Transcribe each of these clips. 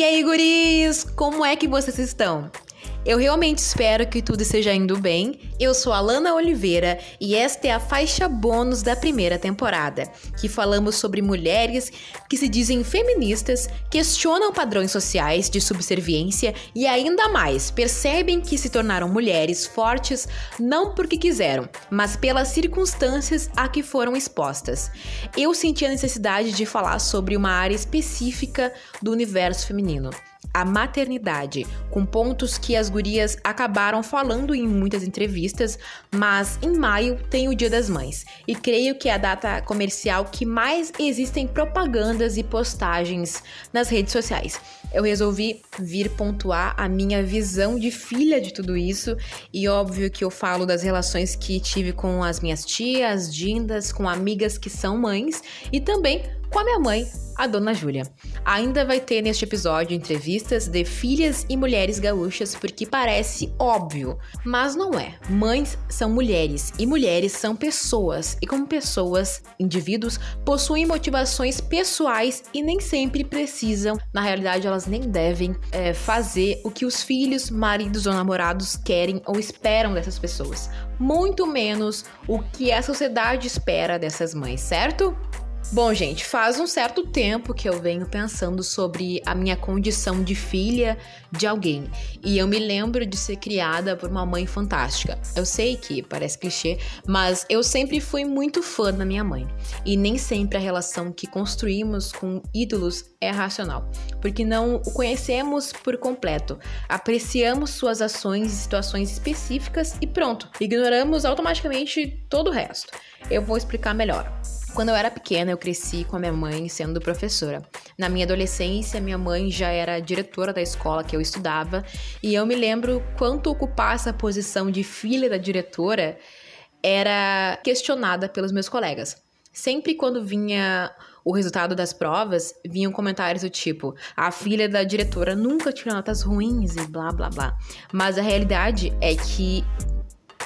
E aí, guris, como é que vocês estão? Eu realmente espero que tudo esteja indo bem. Eu sou a Lana Oliveira e esta é a faixa bônus da primeira temporada, que falamos sobre mulheres que se dizem feministas, questionam padrões sociais de subserviência e ainda mais percebem que se tornaram mulheres fortes não porque quiseram, mas pelas circunstâncias a que foram expostas. Eu senti a necessidade de falar sobre uma área específica do universo feminino a maternidade, com pontos que as gurias acabaram falando em muitas entrevistas, mas em maio tem o Dia das Mães, e creio que é a data comercial que mais existem propagandas e postagens nas redes sociais. Eu resolvi vir pontuar a minha visão de filha de tudo isso, e óbvio que eu falo das relações que tive com as minhas tias, dindas, com amigas que são mães, e também com a minha mãe, a dona Júlia. Ainda vai ter neste episódio entrevistas de filhas e mulheres gaúchas, porque parece óbvio, mas não é. Mães são mulheres e mulheres são pessoas, e como pessoas, indivíduos, possuem motivações pessoais e nem sempre precisam, na realidade, elas nem devem é, fazer o que os filhos, maridos ou namorados querem ou esperam dessas pessoas. Muito menos o que a sociedade espera dessas mães, certo? Bom, gente, faz um certo tempo que eu venho pensando sobre a minha condição de filha de alguém. E eu me lembro de ser criada por uma mãe fantástica. Eu sei que parece clichê, mas eu sempre fui muito fã da minha mãe. E nem sempre a relação que construímos com ídolos é racional, porque não o conhecemos por completo. Apreciamos suas ações e situações específicas e pronto, ignoramos automaticamente todo o resto. Eu vou explicar melhor. Quando eu era pequena, eu cresci com a minha mãe sendo professora. Na minha adolescência, minha mãe já era diretora da escola que eu estudava, e eu me lembro quanto ocupar essa posição de filha da diretora era questionada pelos meus colegas. Sempre quando vinha o resultado das provas, vinham comentários do tipo: a filha da diretora nunca tirou notas ruins e blá blá blá. Mas a realidade é que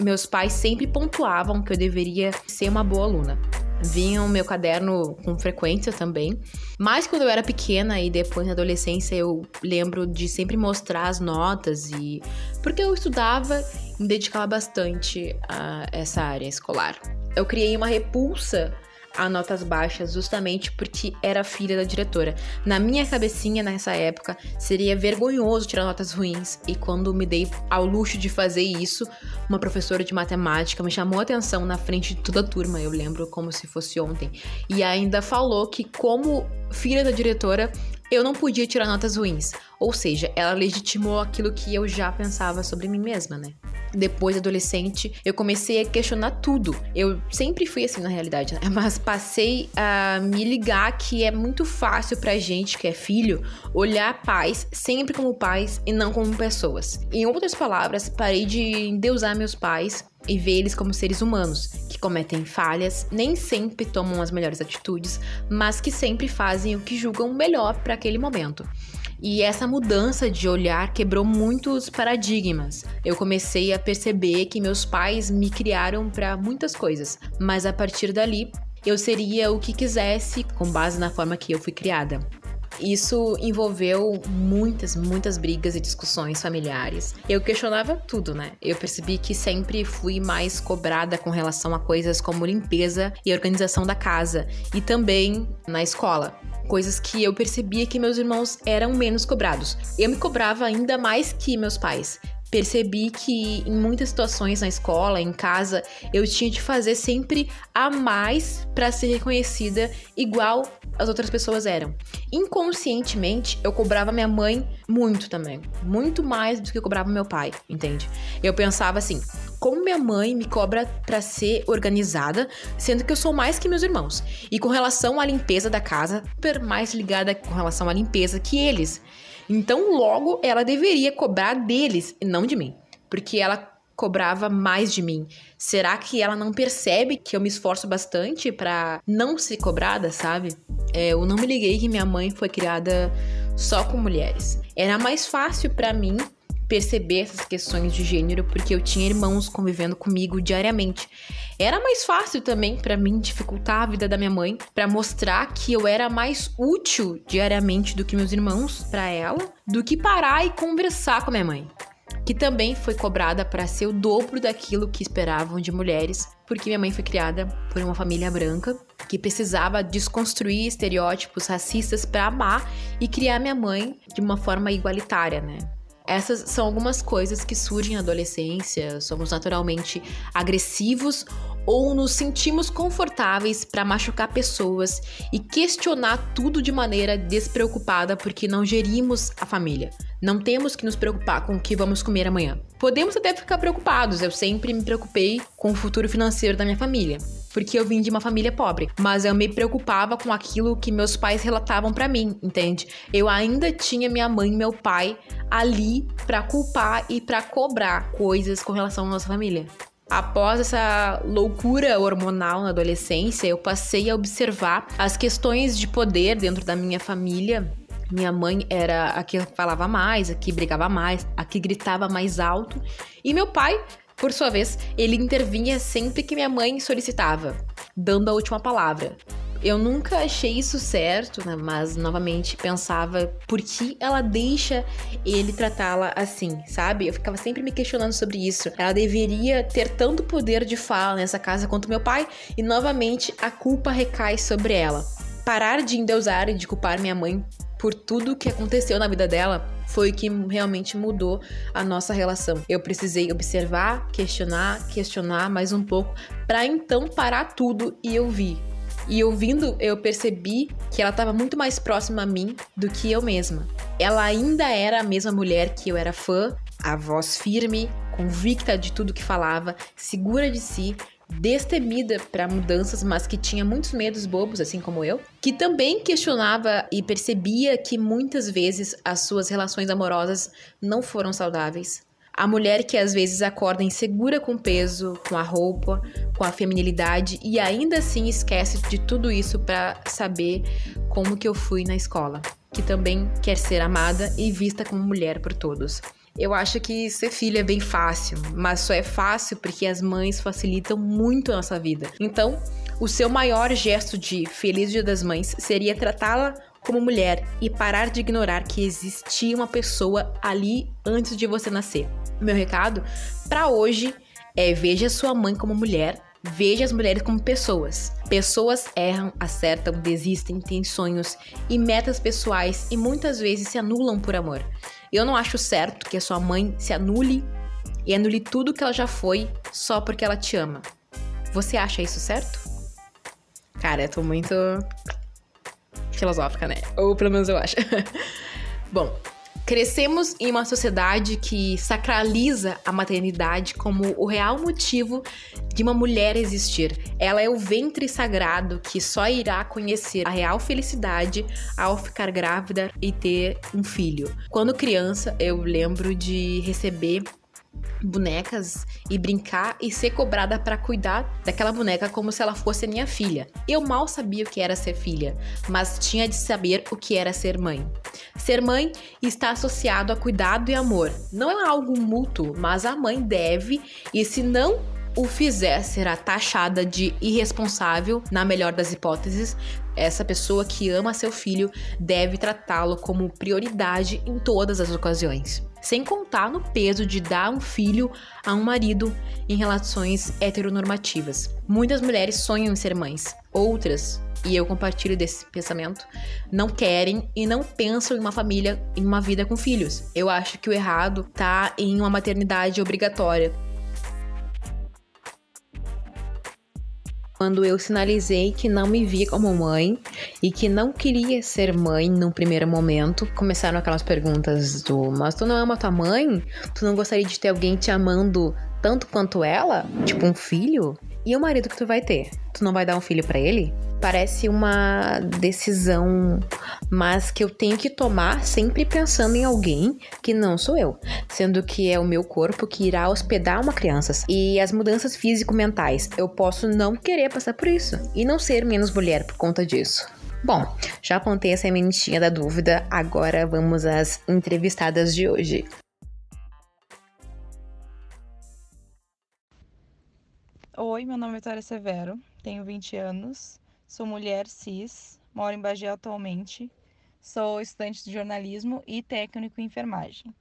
meus pais sempre pontuavam que eu deveria ser uma boa aluna vinha o meu caderno com frequência também. Mas quando eu era pequena e depois na adolescência, eu lembro de sempre mostrar as notas e porque eu estudava e me dedicava bastante a essa área escolar. Eu criei uma repulsa a notas baixas justamente porque era filha da diretora. Na minha cabecinha, nessa época, seria vergonhoso tirar notas ruins. E quando me dei ao luxo de fazer isso, uma professora de matemática me chamou a atenção na frente de toda a turma, eu lembro como se fosse ontem. E ainda falou que, como filha da diretora, eu não podia tirar notas ruins. Ou seja, ela legitimou aquilo que eu já pensava sobre mim mesma, né? Depois, adolescente, eu comecei a questionar tudo. Eu sempre fui assim na realidade, né? Mas passei a me ligar que é muito fácil pra gente que é filho olhar pais sempre como pais e não como pessoas. Em outras palavras, parei de endeusar meus pais e ver eles como seres humanos, que cometem falhas, nem sempre tomam as melhores atitudes, mas que sempre fazem o que julgam melhor para aquele momento. E essa mudança de olhar quebrou muitos paradigmas. Eu comecei a perceber que meus pais me criaram para muitas coisas, mas a partir dali eu seria o que quisesse com base na forma que eu fui criada. Isso envolveu muitas, muitas brigas e discussões familiares. Eu questionava tudo, né? Eu percebi que sempre fui mais cobrada com relação a coisas como limpeza e organização da casa e também na escola. Coisas que eu percebia que meus irmãos eram menos cobrados. Eu me cobrava ainda mais que meus pais, percebi que em muitas situações na escola, em casa, eu tinha de fazer sempre a mais para ser reconhecida igual as outras pessoas eram. Inconscientemente, eu cobrava minha mãe muito também, muito mais do que eu cobrava meu pai, entende? Eu pensava assim: como minha mãe me cobra para ser organizada, sendo que eu sou mais que meus irmãos. E com relação à limpeza da casa, super mais ligada com relação à limpeza que eles. Então, logo, ela deveria cobrar deles e não de mim. Porque ela cobrava mais de mim. Será que ela não percebe que eu me esforço bastante para não ser cobrada, sabe? É, eu não me liguei que minha mãe foi criada só com mulheres. Era mais fácil para mim perceber essas questões de gênero porque eu tinha irmãos convivendo comigo diariamente. Era mais fácil também para mim dificultar a vida da minha mãe, para mostrar que eu era mais útil diariamente do que meus irmãos para ela, do que parar e conversar com minha mãe que também foi cobrada para ser o dobro daquilo que esperavam de mulheres, porque minha mãe foi criada por uma família branca que precisava desconstruir estereótipos racistas para amar e criar minha mãe de uma forma igualitária, né? Essas são algumas coisas que surgem na adolescência, somos naturalmente agressivos ou nos sentimos confortáveis para machucar pessoas e questionar tudo de maneira despreocupada porque não gerimos a família. Não temos que nos preocupar com o que vamos comer amanhã. Podemos até ficar preocupados, eu sempre me preocupei com o futuro financeiro da minha família, porque eu vim de uma família pobre, mas eu me preocupava com aquilo que meus pais relatavam para mim, entende? Eu ainda tinha minha mãe e meu pai ali para culpar e para cobrar coisas com relação à nossa família. Após essa loucura hormonal na adolescência, eu passei a observar as questões de poder dentro da minha família minha mãe era a que falava mais, a que brigava mais, a que gritava mais alto. E meu pai, por sua vez, ele intervinha sempre que minha mãe solicitava, dando a última palavra. Eu nunca achei isso certo, né? mas novamente pensava por que ela deixa ele tratá-la assim, sabe? Eu ficava sempre me questionando sobre isso. Ela deveria ter tanto poder de fala nessa casa quanto meu pai, e novamente a culpa recai sobre ela. Parar de endeusar e de culpar minha mãe por tudo que aconteceu na vida dela foi o que realmente mudou a nossa relação. Eu precisei observar, questionar, questionar mais um pouco para então parar tudo e ouvir. E ouvindo, eu percebi que ela estava muito mais próxima a mim do que eu mesma. Ela ainda era a mesma mulher que eu era fã, a voz firme, convicta de tudo que falava, segura de si, destemida para mudanças, mas que tinha muitos medos bobos, assim como eu, que também questionava e percebia que muitas vezes as suas relações amorosas não foram saudáveis. A mulher que às vezes acorda insegura com o peso, com a roupa, com a feminilidade e ainda assim esquece de tudo isso para saber como que eu fui na escola, que também quer ser amada e vista como mulher por todos. Eu acho que ser filha é bem fácil, mas só é fácil porque as mães facilitam muito a nossa vida. Então, o seu maior gesto de Feliz Dia das Mães seria tratá-la como mulher e parar de ignorar que existia uma pessoa ali antes de você nascer. Meu recado para hoje é veja sua mãe como mulher, veja as mulheres como pessoas. Pessoas erram, acertam, desistem, têm sonhos e metas pessoais e muitas vezes se anulam por amor. Eu não acho certo que a sua mãe se anule e anule tudo que ela já foi só porque ela te ama. Você acha isso certo? Cara, eu tô muito filosófica, né? Ou pelo menos eu acho. Bom, Crescemos em uma sociedade que sacraliza a maternidade como o real motivo de uma mulher existir. Ela é o ventre sagrado que só irá conhecer a real felicidade ao ficar grávida e ter um filho. Quando criança, eu lembro de receber bonecas e brincar e ser cobrada para cuidar daquela boneca como se ela fosse minha filha. Eu mal sabia o que era ser filha, mas tinha de saber o que era ser mãe. Ser mãe está associado a cuidado e amor. Não é algo mútuo, mas a mãe deve, e se não o fizer, será taxada de irresponsável, na melhor das hipóteses. Essa pessoa que ama seu filho deve tratá-lo como prioridade em todas as ocasiões sem contar no peso de dar um filho a um marido em relações heteronormativas. Muitas mulheres sonham em ser mães, outras e eu compartilho desse pensamento, não querem e não pensam em uma família, em uma vida com filhos. Eu acho que o errado tá em uma maternidade obrigatória. Quando eu sinalizei que não me via como mãe e que não queria ser mãe num primeiro momento, começaram aquelas perguntas do: Mas tu não ama tua mãe? Tu não gostaria de ter alguém te amando tanto quanto ela? Tipo um filho? E o marido que tu vai ter? Tu não vai dar um filho para ele? Parece uma decisão, mas que eu tenho que tomar sempre pensando em alguém que não sou eu, sendo que é o meu corpo que irá hospedar uma criança. E as mudanças físico-mentais, eu posso não querer passar por isso e não ser menos mulher por conta disso. Bom, já apontei a sementinha da dúvida, agora vamos às entrevistadas de hoje. Oi, meu nome é Vitória Severo, tenho 20 anos, sou mulher cis, moro em Bagé atualmente, sou estudante de jornalismo e técnico em enfermagem.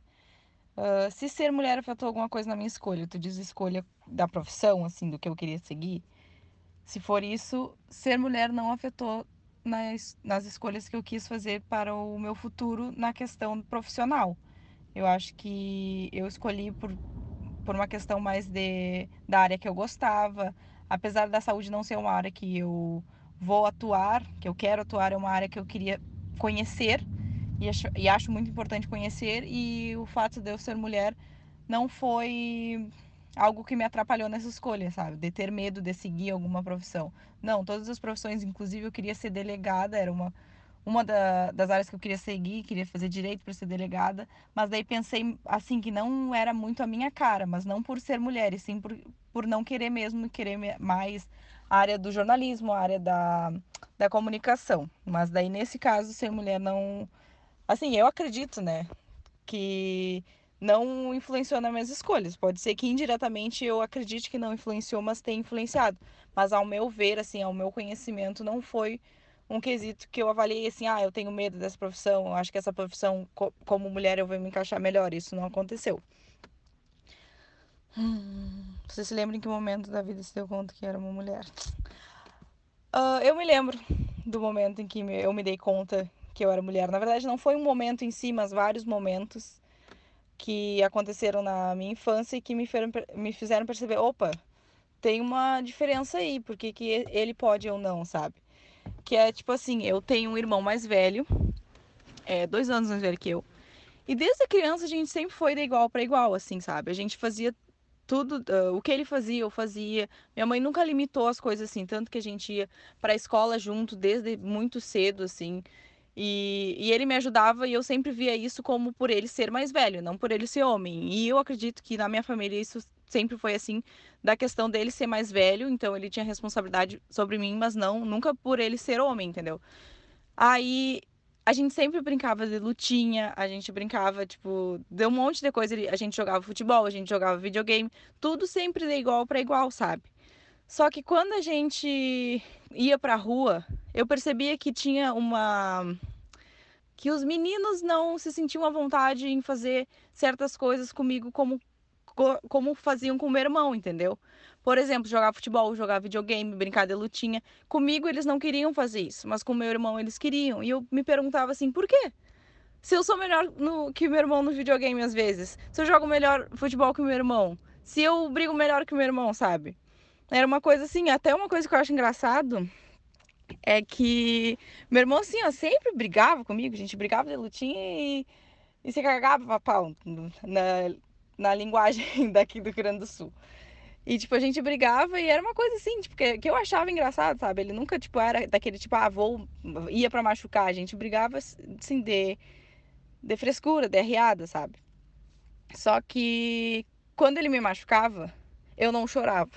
Uh, se ser mulher afetou alguma coisa na minha escolha, tu diz escolha da profissão, assim, do que eu queria seguir. Se for isso, ser mulher não afetou nas, nas escolhas que eu quis fazer para o meu futuro na questão profissional. Eu acho que eu escolhi por por uma questão mais de, da área que eu gostava. Apesar da saúde não ser uma área que eu vou atuar, que eu quero atuar, é uma área que eu queria conhecer e acho, e acho muito importante conhecer. E o fato de eu ser mulher não foi algo que me atrapalhou nessa escolha, sabe? De ter medo de seguir alguma profissão. Não, todas as profissões, inclusive eu queria ser delegada, era uma uma da, das áreas que eu queria seguir, queria fazer direito para ser delegada, mas daí pensei assim que não era muito a minha cara, mas não por ser mulher, e sim por, por não querer mesmo querer mais a área do jornalismo, a área da, da comunicação. Mas daí nesse caso ser mulher não, assim, eu acredito, né, que não influenciou nas minhas escolhas. Pode ser que indiretamente eu acredite que não influenciou, mas tem influenciado. Mas ao meu ver, assim, ao meu conhecimento, não foi um quesito que eu avaliei assim, ah, eu tenho medo dessa profissão, eu acho que essa profissão, como mulher, eu vou me encaixar melhor. Isso não aconteceu. Hum, você se lembra em que momento da vida se deu conta que era uma mulher? Uh, eu me lembro do momento em que eu me dei conta que eu era mulher. Na verdade, não foi um momento em si, mas vários momentos que aconteceram na minha infância e que me, fizeram, me fizeram perceber: opa, tem uma diferença aí, porque que ele pode ou não, sabe? Que é tipo assim, eu tenho um irmão mais velho, é, dois anos mais velho que eu. E desde criança a gente sempre foi de igual para igual, assim, sabe? A gente fazia tudo, uh, o que ele fazia, eu fazia. Minha mãe nunca limitou as coisas assim, tanto que a gente ia para a escola junto desde muito cedo, assim. E, e ele me ajudava e eu sempre via isso como por ele ser mais velho, não por ele ser homem. E eu acredito que na minha família isso sempre foi assim, da questão dele ser mais velho, então ele tinha responsabilidade sobre mim, mas não, nunca por ele ser homem, entendeu? Aí a gente sempre brincava de lutinha, a gente brincava, tipo, de um monte de coisa. A gente jogava futebol, a gente jogava videogame, tudo sempre de igual para igual, sabe? Só que quando a gente ia pra rua, eu percebia que tinha uma. que os meninos não se sentiam à vontade em fazer certas coisas comigo como como faziam com o meu irmão, entendeu? Por exemplo, jogar futebol, jogar videogame, brincar de lutinha. Comigo eles não queriam fazer isso, mas com meu irmão eles queriam. E eu me perguntava assim, por quê? Se eu sou melhor no, que meu irmão no videogame às vezes, se eu jogo melhor futebol que meu irmão, se eu brigo melhor que meu irmão, sabe? Era uma coisa assim, até uma coisa que eu acho engraçado é que meu irmão assim, ó, sempre brigava comigo, a gente brigava de lutinha e, e se cagava pau na, na linguagem daqui do Rio Grande do Sul. E, tipo, a gente brigava e era uma coisa assim, tipo, que, que eu achava engraçado, sabe? Ele nunca, tipo, era daquele, tipo, ah, vou, ia para machucar. A gente brigava, assim, de, de frescura, de arriada, sabe? Só que quando ele me machucava, eu não chorava.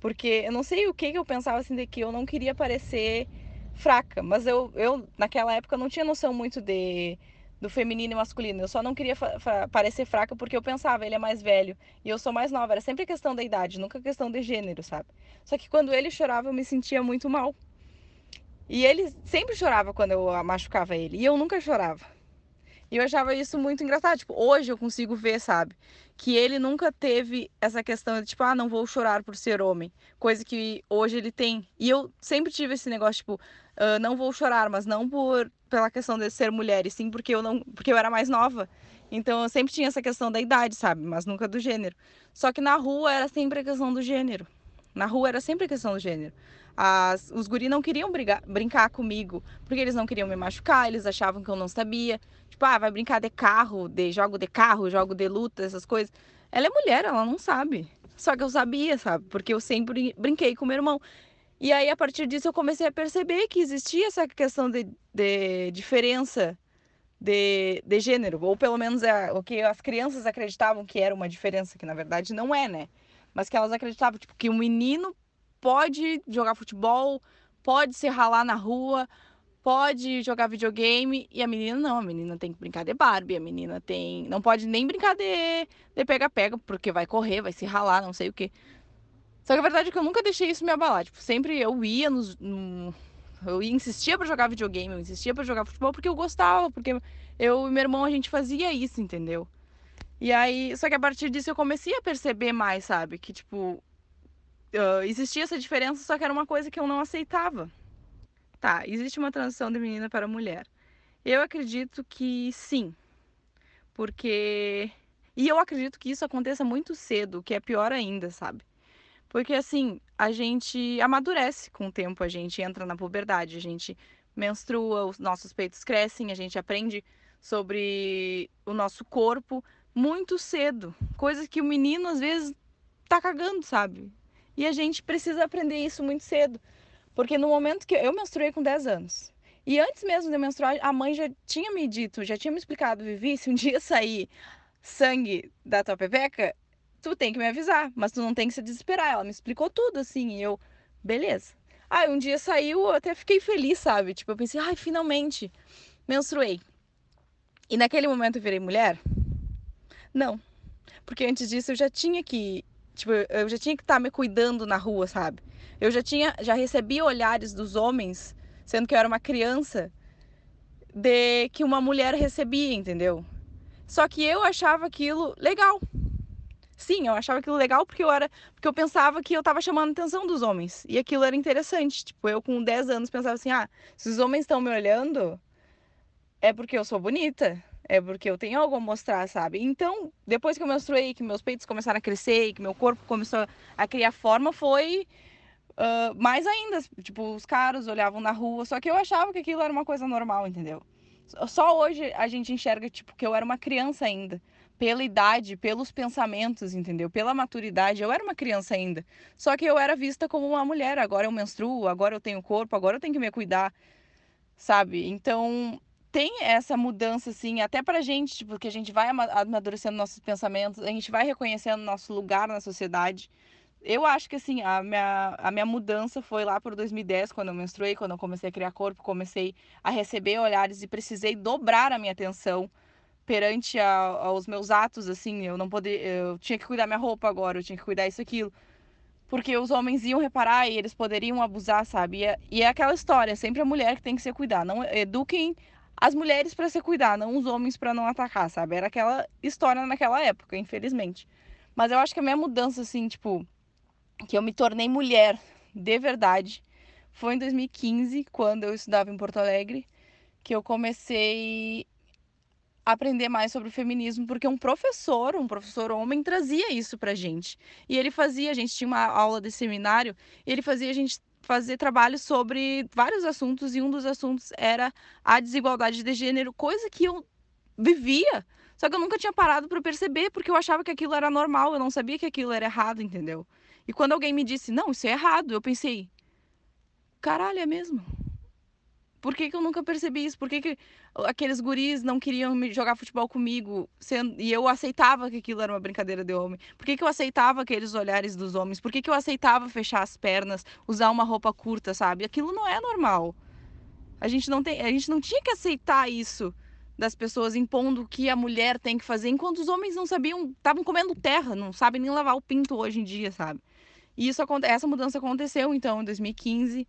Porque eu não sei o que, que eu pensava, assim, de que eu não queria parecer fraca. Mas eu, eu naquela época, não tinha noção muito de do feminino e masculino. Eu só não queria parecer fraca porque eu pensava, ele é mais velho e eu sou mais nova. Era sempre questão da idade, nunca questão de gênero, sabe? Só que quando ele chorava, eu me sentia muito mal. E ele sempre chorava quando eu machucava ele e eu nunca chorava. E eu achava isso muito engraçado. Tipo, hoje eu consigo ver, sabe? Que ele nunca teve essa questão de, tipo, ah, não vou chorar por ser homem. Coisa que hoje ele tem. E eu sempre tive esse negócio, tipo, uh, não vou chorar, mas não por pela questão de ser mulher, e sim porque eu não. Porque eu era mais nova. Então eu sempre tinha essa questão da idade, sabe? Mas nunca do gênero. Só que na rua era sempre a questão do gênero. Na rua era sempre a questão do gênero. As, os guris não queriam brigar, brincar comigo, porque eles não queriam me machucar, eles achavam que eu não sabia. Tipo, ah, vai brincar de carro, de jogo de carro, jogo de luta, essas coisas. Ela é mulher, ela não sabe. Só que eu sabia, sabe? Porque eu sempre brinquei com meu irmão. E aí, a partir disso, eu comecei a perceber que existia essa questão de, de diferença de, de gênero, ou pelo menos é o que as crianças acreditavam que era uma diferença, que na verdade não é, né? Mas que elas acreditavam tipo, que o menino pode jogar futebol, pode se ralar na rua, pode jogar videogame e a menina não, a menina tem que brincar de Barbie, a menina tem, não pode nem brincar de pega-pega, porque vai correr, vai se ralar, não sei o que. Só que a verdade é que eu nunca deixei isso me abalar, tipo, sempre eu ia nos, no, eu insistia para jogar videogame, eu insistia para jogar futebol porque eu gostava, porque eu e meu irmão a gente fazia isso, entendeu? E aí, só que a partir disso eu comecei a perceber mais, sabe? Que, tipo, uh, existia essa diferença, só que era uma coisa que eu não aceitava. Tá, existe uma transição de menina para mulher. Eu acredito que sim. Porque. E eu acredito que isso aconteça muito cedo, que é pior ainda, sabe? Porque assim, a gente amadurece com o tempo, a gente entra na puberdade, a gente menstrua, os nossos peitos crescem, a gente aprende sobre o nosso corpo muito cedo. Coisas que o menino às vezes tá cagando, sabe? E a gente precisa aprender isso muito cedo. Porque no momento que eu menstruei com 10 anos. E antes mesmo de menstruar, a mãe já tinha me dito, já tinha me explicado, Vivi, se um dia sair sangue da tua pepeca, tu tem que me avisar, mas tu não tem que se desesperar. Ela me explicou tudo assim, e eu, beleza. Aí um dia saiu, eu até fiquei feliz, sabe? Tipo, eu pensei, ai, finalmente menstruei. E naquele momento eu virei mulher? Não. Porque antes disso eu já tinha que, tipo, eu já tinha que estar tá me cuidando na rua, sabe? Eu já tinha, já recebia olhares dos homens, sendo que eu era uma criança, de que uma mulher recebia, entendeu? Só que eu achava aquilo legal. Sim, eu achava aquilo legal porque eu era, porque eu pensava que eu tava chamando a atenção dos homens. E aquilo era interessante. Tipo, eu com 10 anos pensava assim: "Ah, se os homens estão me olhando, é porque eu sou bonita, é porque eu tenho algo a mostrar, sabe? Então, depois que eu menstruei, que meus peitos começaram a crescer, que meu corpo começou a criar forma, foi uh, mais ainda. Tipo, os caras olhavam na rua, só que eu achava que aquilo era uma coisa normal, entendeu? Só hoje a gente enxerga, tipo, que eu era uma criança ainda pela idade, pelos pensamentos, entendeu? Pela maturidade. Eu era uma criança ainda. Só que eu era vista como uma mulher. Agora eu menstruo, agora eu tenho corpo, agora eu tenho que me cuidar, sabe? Então tem essa mudança, assim, até pra gente, tipo, que a gente vai amadurecendo nossos pensamentos, a gente vai reconhecendo nosso lugar na sociedade. Eu acho que, assim, a minha, a minha mudança foi lá por 2010, quando eu menstruei, quando eu comecei a criar corpo, comecei a receber olhares e precisei dobrar a minha atenção perante a, aos meus atos, assim, eu não poder, eu tinha que cuidar minha roupa agora, eu tinha que cuidar isso aquilo. Porque os homens iam reparar e eles poderiam abusar, sabe? E é, e é aquela história, sempre a mulher que tem que se cuidar. Não eduquem as mulheres para se cuidar, não os homens para não atacar, sabe? Era aquela história naquela época, infelizmente. Mas eu acho que a minha mudança assim, tipo, que eu me tornei mulher de verdade, foi em 2015, quando eu estudava em Porto Alegre, que eu comecei aprender mais sobre o feminismo, porque um professor, um professor homem, trazia isso pra gente. E ele fazia, a gente tinha uma aula de seminário, ele fazia a gente fazer trabalho sobre vários assuntos, e um dos assuntos era a desigualdade de gênero, coisa que eu vivia. Só que eu nunca tinha parado para perceber, porque eu achava que aquilo era normal, eu não sabia que aquilo era errado, entendeu? E quando alguém me disse, não, isso é errado, eu pensei, caralho, é mesmo? Por que, que eu nunca percebi isso? Por que, que aqueles guris não queriam jogar futebol comigo sendo, e eu aceitava que aquilo era uma brincadeira de homem? Por que, que eu aceitava aqueles olhares dos homens? Por que, que eu aceitava fechar as pernas, usar uma roupa curta, sabe? Aquilo não é normal. A gente não, tem, a gente não tinha que aceitar isso das pessoas impondo o que a mulher tem que fazer, enquanto os homens não sabiam, estavam comendo terra, não sabem nem lavar o pinto hoje em dia, sabe? E isso, essa mudança aconteceu então em 2015.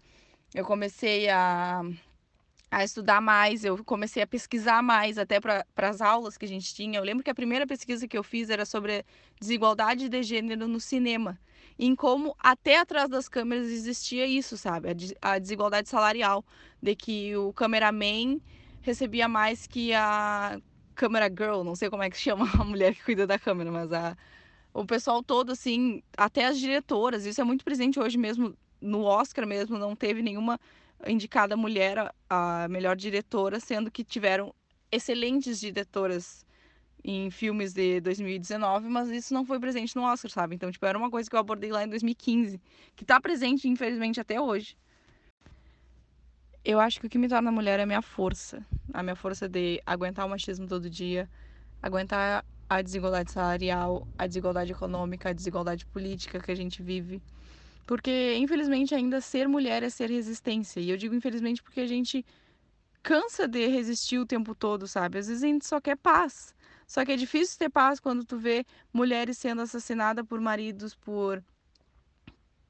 Eu comecei a a estudar mais, eu comecei a pesquisar mais, até para as aulas que a gente tinha. Eu lembro que a primeira pesquisa que eu fiz era sobre desigualdade de gênero no cinema, em como até atrás das câmeras existia isso, sabe? A, desigualdade salarial, de que o cameraman recebia mais que a câmera girl, não sei como é que chama a mulher que cuida da câmera, mas a, o pessoal todo, assim, até as diretoras, isso é muito presente hoje mesmo, no Oscar mesmo, não teve nenhuma indicada mulher a melhor diretora, sendo que tiveram excelentes diretoras em filmes de 2019, mas isso não foi presente no Oscar, sabe? Então, tipo, era uma coisa que eu abordei lá em 2015, que tá presente, infelizmente, até hoje. Eu acho que o que me torna mulher é a minha força. A minha força de aguentar o machismo todo dia, aguentar a desigualdade salarial, a desigualdade econômica, a desigualdade política que a gente vive porque, infelizmente, ainda ser mulher é ser resistência. E eu digo infelizmente porque a gente cansa de resistir o tempo todo, sabe? Às vezes a gente só quer paz. Só que é difícil ter paz quando tu vê mulheres sendo assassinadas por maridos, por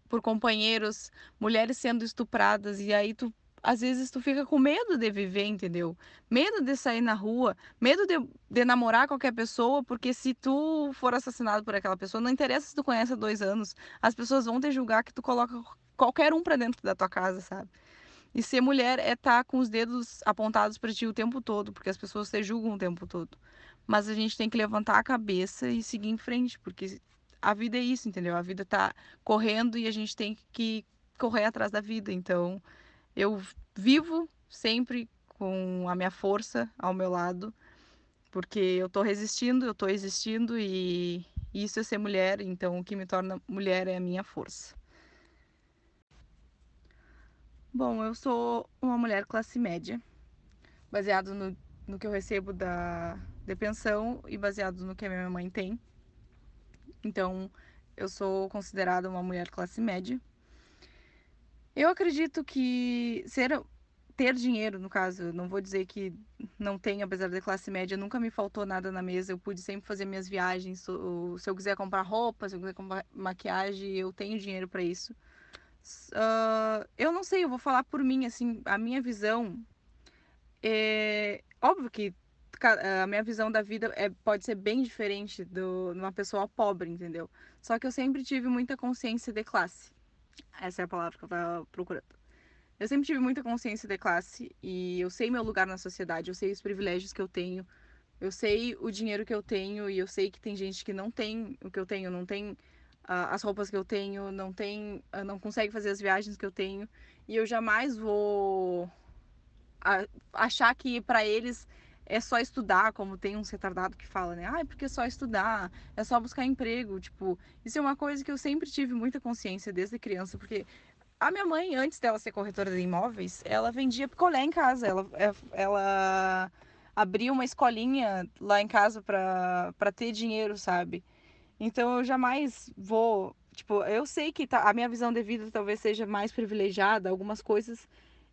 por companheiros, mulheres sendo estupradas e aí tu às vezes tu fica com medo de viver, entendeu? Medo de sair na rua, medo de, de namorar qualquer pessoa, porque se tu for assassinado por aquela pessoa, não interessa se tu conhece há dois anos, as pessoas vão te julgar que tu coloca qualquer um pra dentro da tua casa, sabe? E ser mulher é estar tá com os dedos apontados para ti o tempo todo, porque as pessoas te julgam o tempo todo. Mas a gente tem que levantar a cabeça e seguir em frente, porque a vida é isso, entendeu? A vida tá correndo e a gente tem que correr atrás da vida. Então, eu vivo sempre com a minha força ao meu lado, porque eu tô resistindo, eu tô existindo e isso é ser mulher, então o que me torna mulher é a minha força. Bom, eu sou uma mulher classe média, baseado no, no que eu recebo da pensão e baseado no que a minha mãe tem. Então, eu sou considerada uma mulher classe média. Eu acredito que ser ter dinheiro, no caso, não vou dizer que não tenho, apesar da classe média, nunca me faltou nada na mesa. Eu pude sempre fazer minhas viagens. Se eu quiser comprar roupa, se eu quiser comprar maquiagem, eu tenho dinheiro para isso. Uh, eu não sei, eu vou falar por mim, assim, a minha visão é óbvio que a minha visão da vida é, pode ser bem diferente de uma pessoa pobre, entendeu? Só que eu sempre tive muita consciência de classe. Essa é a palavra que eu estava procurando. Eu sempre tive muita consciência de classe e eu sei meu lugar na sociedade, eu sei os privilégios que eu tenho, eu sei o dinheiro que eu tenho e eu sei que tem gente que não tem o que eu tenho, não tem uh, as roupas que eu tenho, não tem, uh, não consegue fazer as viagens que eu tenho e eu jamais vou uh, achar que para eles é só estudar, como tem um retardado que fala, né? Ah, porque é só estudar, é só buscar emprego. Tipo, isso é uma coisa que eu sempre tive muita consciência desde criança, porque a minha mãe, antes dela ser corretora de imóveis, ela vendia picolé em casa. Ela, é, ela abria uma escolinha lá em casa para ter dinheiro, sabe? Então eu jamais vou. Tipo, eu sei que tá, a minha visão de vida talvez seja mais privilegiada, algumas coisas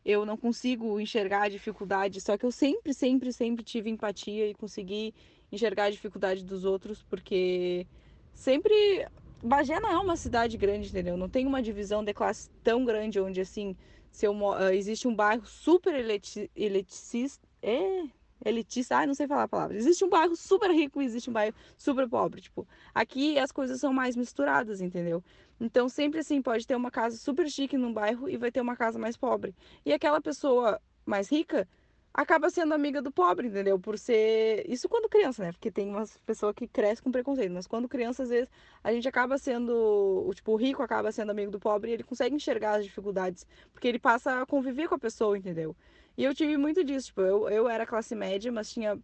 eu não consigo enxergar a dificuldade, só que eu sempre, sempre, sempre tive empatia e consegui enxergar a dificuldade dos outros, porque sempre Bagé não é uma cidade grande, entendeu? Não tem uma divisão de classe tão grande onde assim, se eu, uh, existe um bairro super eliti elitista, é, elitista, ai, não sei falar a palavra. Existe um bairro super rico e existe um bairro super pobre, tipo, aqui as coisas são mais misturadas, entendeu? Então, sempre assim, pode ter uma casa super chique num bairro e vai ter uma casa mais pobre. E aquela pessoa mais rica acaba sendo amiga do pobre, entendeu? Por ser. Isso quando criança, né? Porque tem umas pessoas que crescem com preconceito, mas quando criança, às vezes, a gente acaba sendo. O, tipo, o rico acaba sendo amigo do pobre e ele consegue enxergar as dificuldades, porque ele passa a conviver com a pessoa, entendeu? E eu tive muito disso, tipo, eu, eu era classe média, mas tinha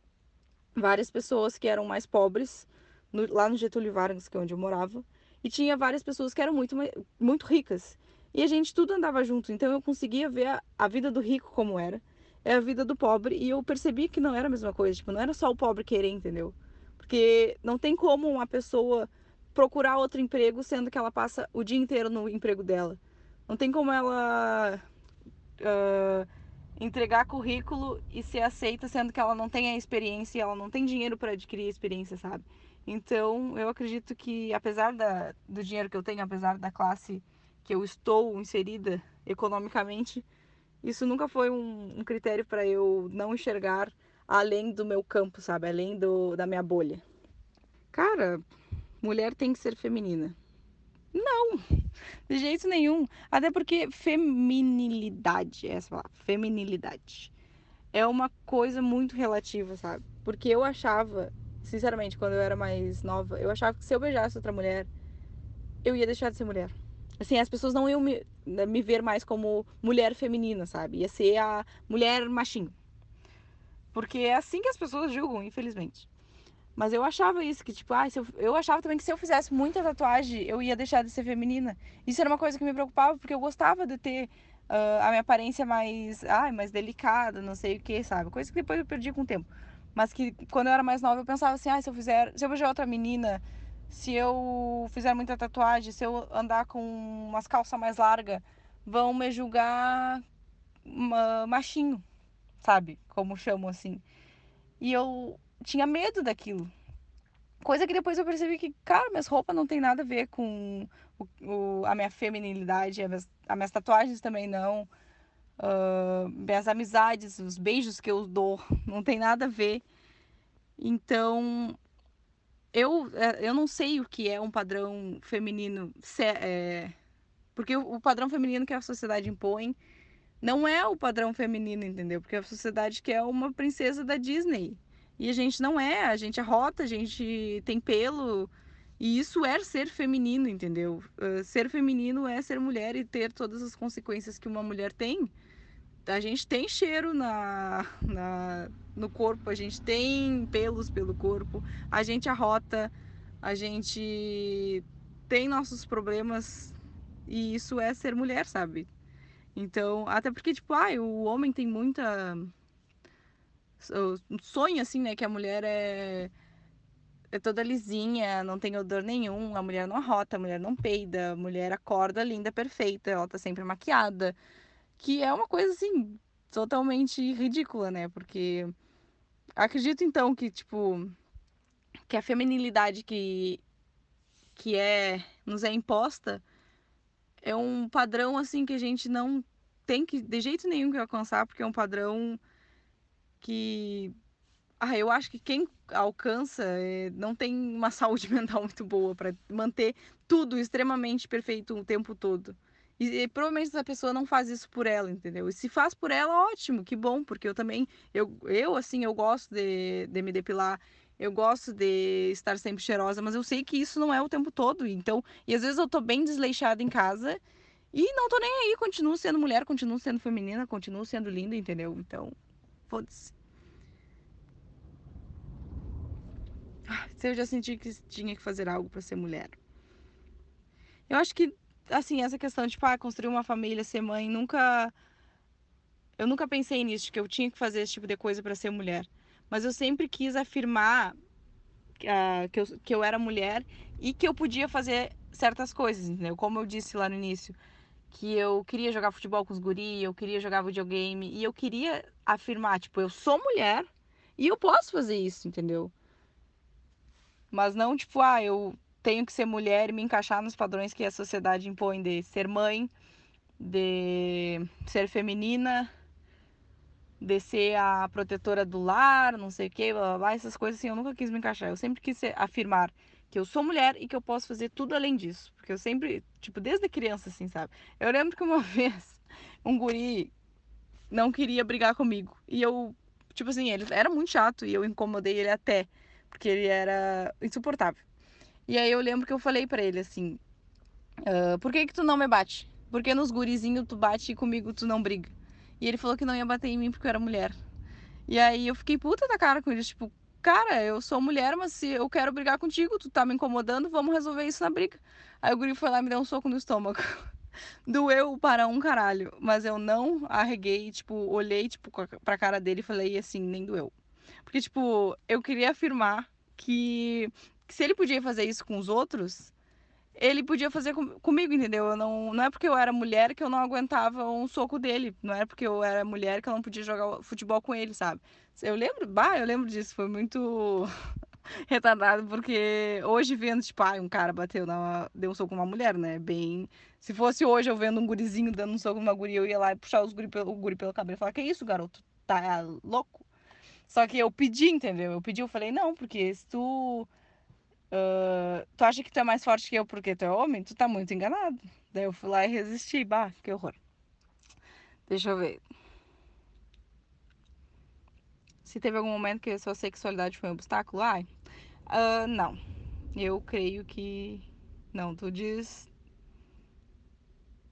várias pessoas que eram mais pobres, no, lá no Getúlio Vargas, que é onde eu morava. E tinha várias pessoas que eram muito, muito ricas. E a gente tudo andava junto. Então eu conseguia ver a, a vida do rico como era, é a vida do pobre. E eu percebi que não era a mesma coisa. Tipo, não era só o pobre querer, entendeu? Porque não tem como uma pessoa procurar outro emprego sendo que ela passa o dia inteiro no emprego dela. Não tem como ela uh, entregar currículo e ser aceita sendo que ela não tem a experiência e ela não tem dinheiro para adquirir a experiência, sabe? Então, eu acredito que, apesar da, do dinheiro que eu tenho, apesar da classe que eu estou inserida economicamente, isso nunca foi um, um critério para eu não enxergar além do meu campo, sabe? Além do, da minha bolha. Cara, mulher tem que ser feminina. Não, de jeito nenhum. Até porque feminilidade, essa palavra, feminilidade, é uma coisa muito relativa, sabe? Porque eu achava, sinceramente, quando eu era mais nova, eu achava que se eu beijasse outra mulher, eu ia deixar de ser mulher. Assim, as pessoas não iam me, né, me ver mais como mulher feminina, sabe? Ia ser a mulher machinho. Porque é assim que as pessoas julgam, infelizmente. Mas eu achava isso, que tipo, ah, eu, eu achava também que se eu fizesse muita tatuagem, eu ia deixar de ser feminina. Isso era uma coisa que me preocupava, porque eu gostava de ter uh, a minha aparência mais, ai, mais delicada, não sei o que, sabe? Coisa que depois eu perdi com o tempo. Mas que quando eu era mais nova, eu pensava assim, ah, se eu fizer, se eu beijar outra menina, se eu fizer muita tatuagem, se eu andar com umas calças mais largas, vão me julgar machinho, sabe? Como chamam assim. E eu tinha medo daquilo. Coisa que depois eu percebi que, cara, minhas roupas não tem nada a ver com o, o, a minha feminilidade, as minhas, as minhas tatuagens também não. Uh, minhas amizades, os beijos que eu dou, não tem nada a ver. Então, eu, é, eu não sei o que é um padrão feminino, é, porque o padrão feminino que a sociedade impõe não é o padrão feminino, entendeu? Porque a sociedade quer uma princesa da Disney. E a gente não é, a gente é rota, a gente tem pelo. E isso é ser feminino, entendeu? Uh, ser feminino é ser mulher e ter todas as consequências que uma mulher tem. A gente tem cheiro na, na, no corpo, a gente tem pelos pelo corpo, a gente arrota, a gente tem nossos problemas e isso é ser mulher, sabe? Então, até porque, tipo, ah, o homem tem muita sonho, assim, né? Que a mulher é, é toda lisinha, não tem odor nenhum, a mulher não arrota, a mulher não peida, a mulher acorda linda, perfeita, ela tá sempre maquiada. Que é uma coisa, assim, totalmente ridícula, né? Porque acredito, então, que, tipo, que a feminilidade que, que é, nos é imposta é um padrão, assim, que a gente não tem que, de jeito nenhum, que alcançar, porque é um padrão que ah, eu acho que quem alcança é, não tem uma saúde mental muito boa para manter tudo extremamente perfeito o tempo todo. E, e, provavelmente essa pessoa não faz isso por ela, entendeu? E se faz por ela, ótimo, que bom, porque eu também, eu, eu assim, eu gosto de, de me depilar, eu gosto de estar sempre cheirosa, mas eu sei que isso não é o tempo todo, então, e às vezes eu tô bem desleixada em casa e não tô nem aí, continuo sendo mulher, continuo sendo feminina, continuo sendo linda, entendeu? Então, foda-se. Se eu já senti que tinha que fazer algo para ser mulher. Eu acho que, assim, essa questão de, tipo, ah, construir uma família, ser mãe, nunca. Eu nunca pensei nisso, que eu tinha que fazer esse tipo de coisa para ser mulher. Mas eu sempre quis afirmar uh, que, eu, que eu era mulher e que eu podia fazer certas coisas, entendeu? Como eu disse lá no início, que eu queria jogar futebol com os guri, eu queria jogar videogame e eu queria afirmar, tipo, eu sou mulher e eu posso fazer isso, entendeu? Mas não tipo, ah, eu tenho que ser mulher e me encaixar nos padrões que a sociedade impõe de ser mãe, de ser feminina, de ser a protetora do lar, não sei o que, blá, blá, blá, essas coisas assim, eu nunca quis me encaixar. Eu sempre quis afirmar que eu sou mulher e que eu posso fazer tudo além disso. Porque eu sempre, tipo, desde criança, assim, sabe? Eu lembro que uma vez um guri não queria brigar comigo. E eu, tipo assim, ele era muito chato e eu incomodei ele até porque ele era insuportável. E aí eu lembro que eu falei para ele assim: uh, Por que que tu não me bate? Porque nos gurizinhos tu bate e comigo tu não briga? E ele falou que não ia bater em mim porque eu era mulher. E aí eu fiquei puta da cara com ele, tipo, cara, eu sou mulher, mas se eu quero brigar contigo, tu tá me incomodando, vamos resolver isso na briga. Aí o guri foi lá e me deu um soco no estômago. Doeu para um caralho, mas eu não arreguei, tipo, olhei, tipo, pra cara dele e falei assim, nem doeu. Porque, tipo, eu queria afirmar que, que, se ele podia fazer isso com os outros, ele podia fazer com, comigo, entendeu? Eu não, não é porque eu era mulher que eu não aguentava um soco dele. Não é porque eu era mulher que eu não podia jogar futebol com ele, sabe? Eu lembro, bah, eu lembro disso. Foi muito. retardado, porque hoje vendo, tipo, ah, um cara bateu na. deu um soco numa mulher, né? Bem. Se fosse hoje eu vendo um gurizinho dando um soco numa guria, eu ia lá e puxar os guri o guri pelo cabelo e falar, que isso, garoto? Tá louco? Só que eu pedi, entendeu? Eu pedi, eu falei, não, porque se tu. Uh, tu acha que tu é mais forte que eu porque tu é homem? Tu tá muito enganado. Daí eu fui lá e resisti. Bah, que horror. Deixa eu ver. Se teve algum momento que a sua sexualidade foi um obstáculo? Ai, uh, não. Eu creio que. Não, tu diz.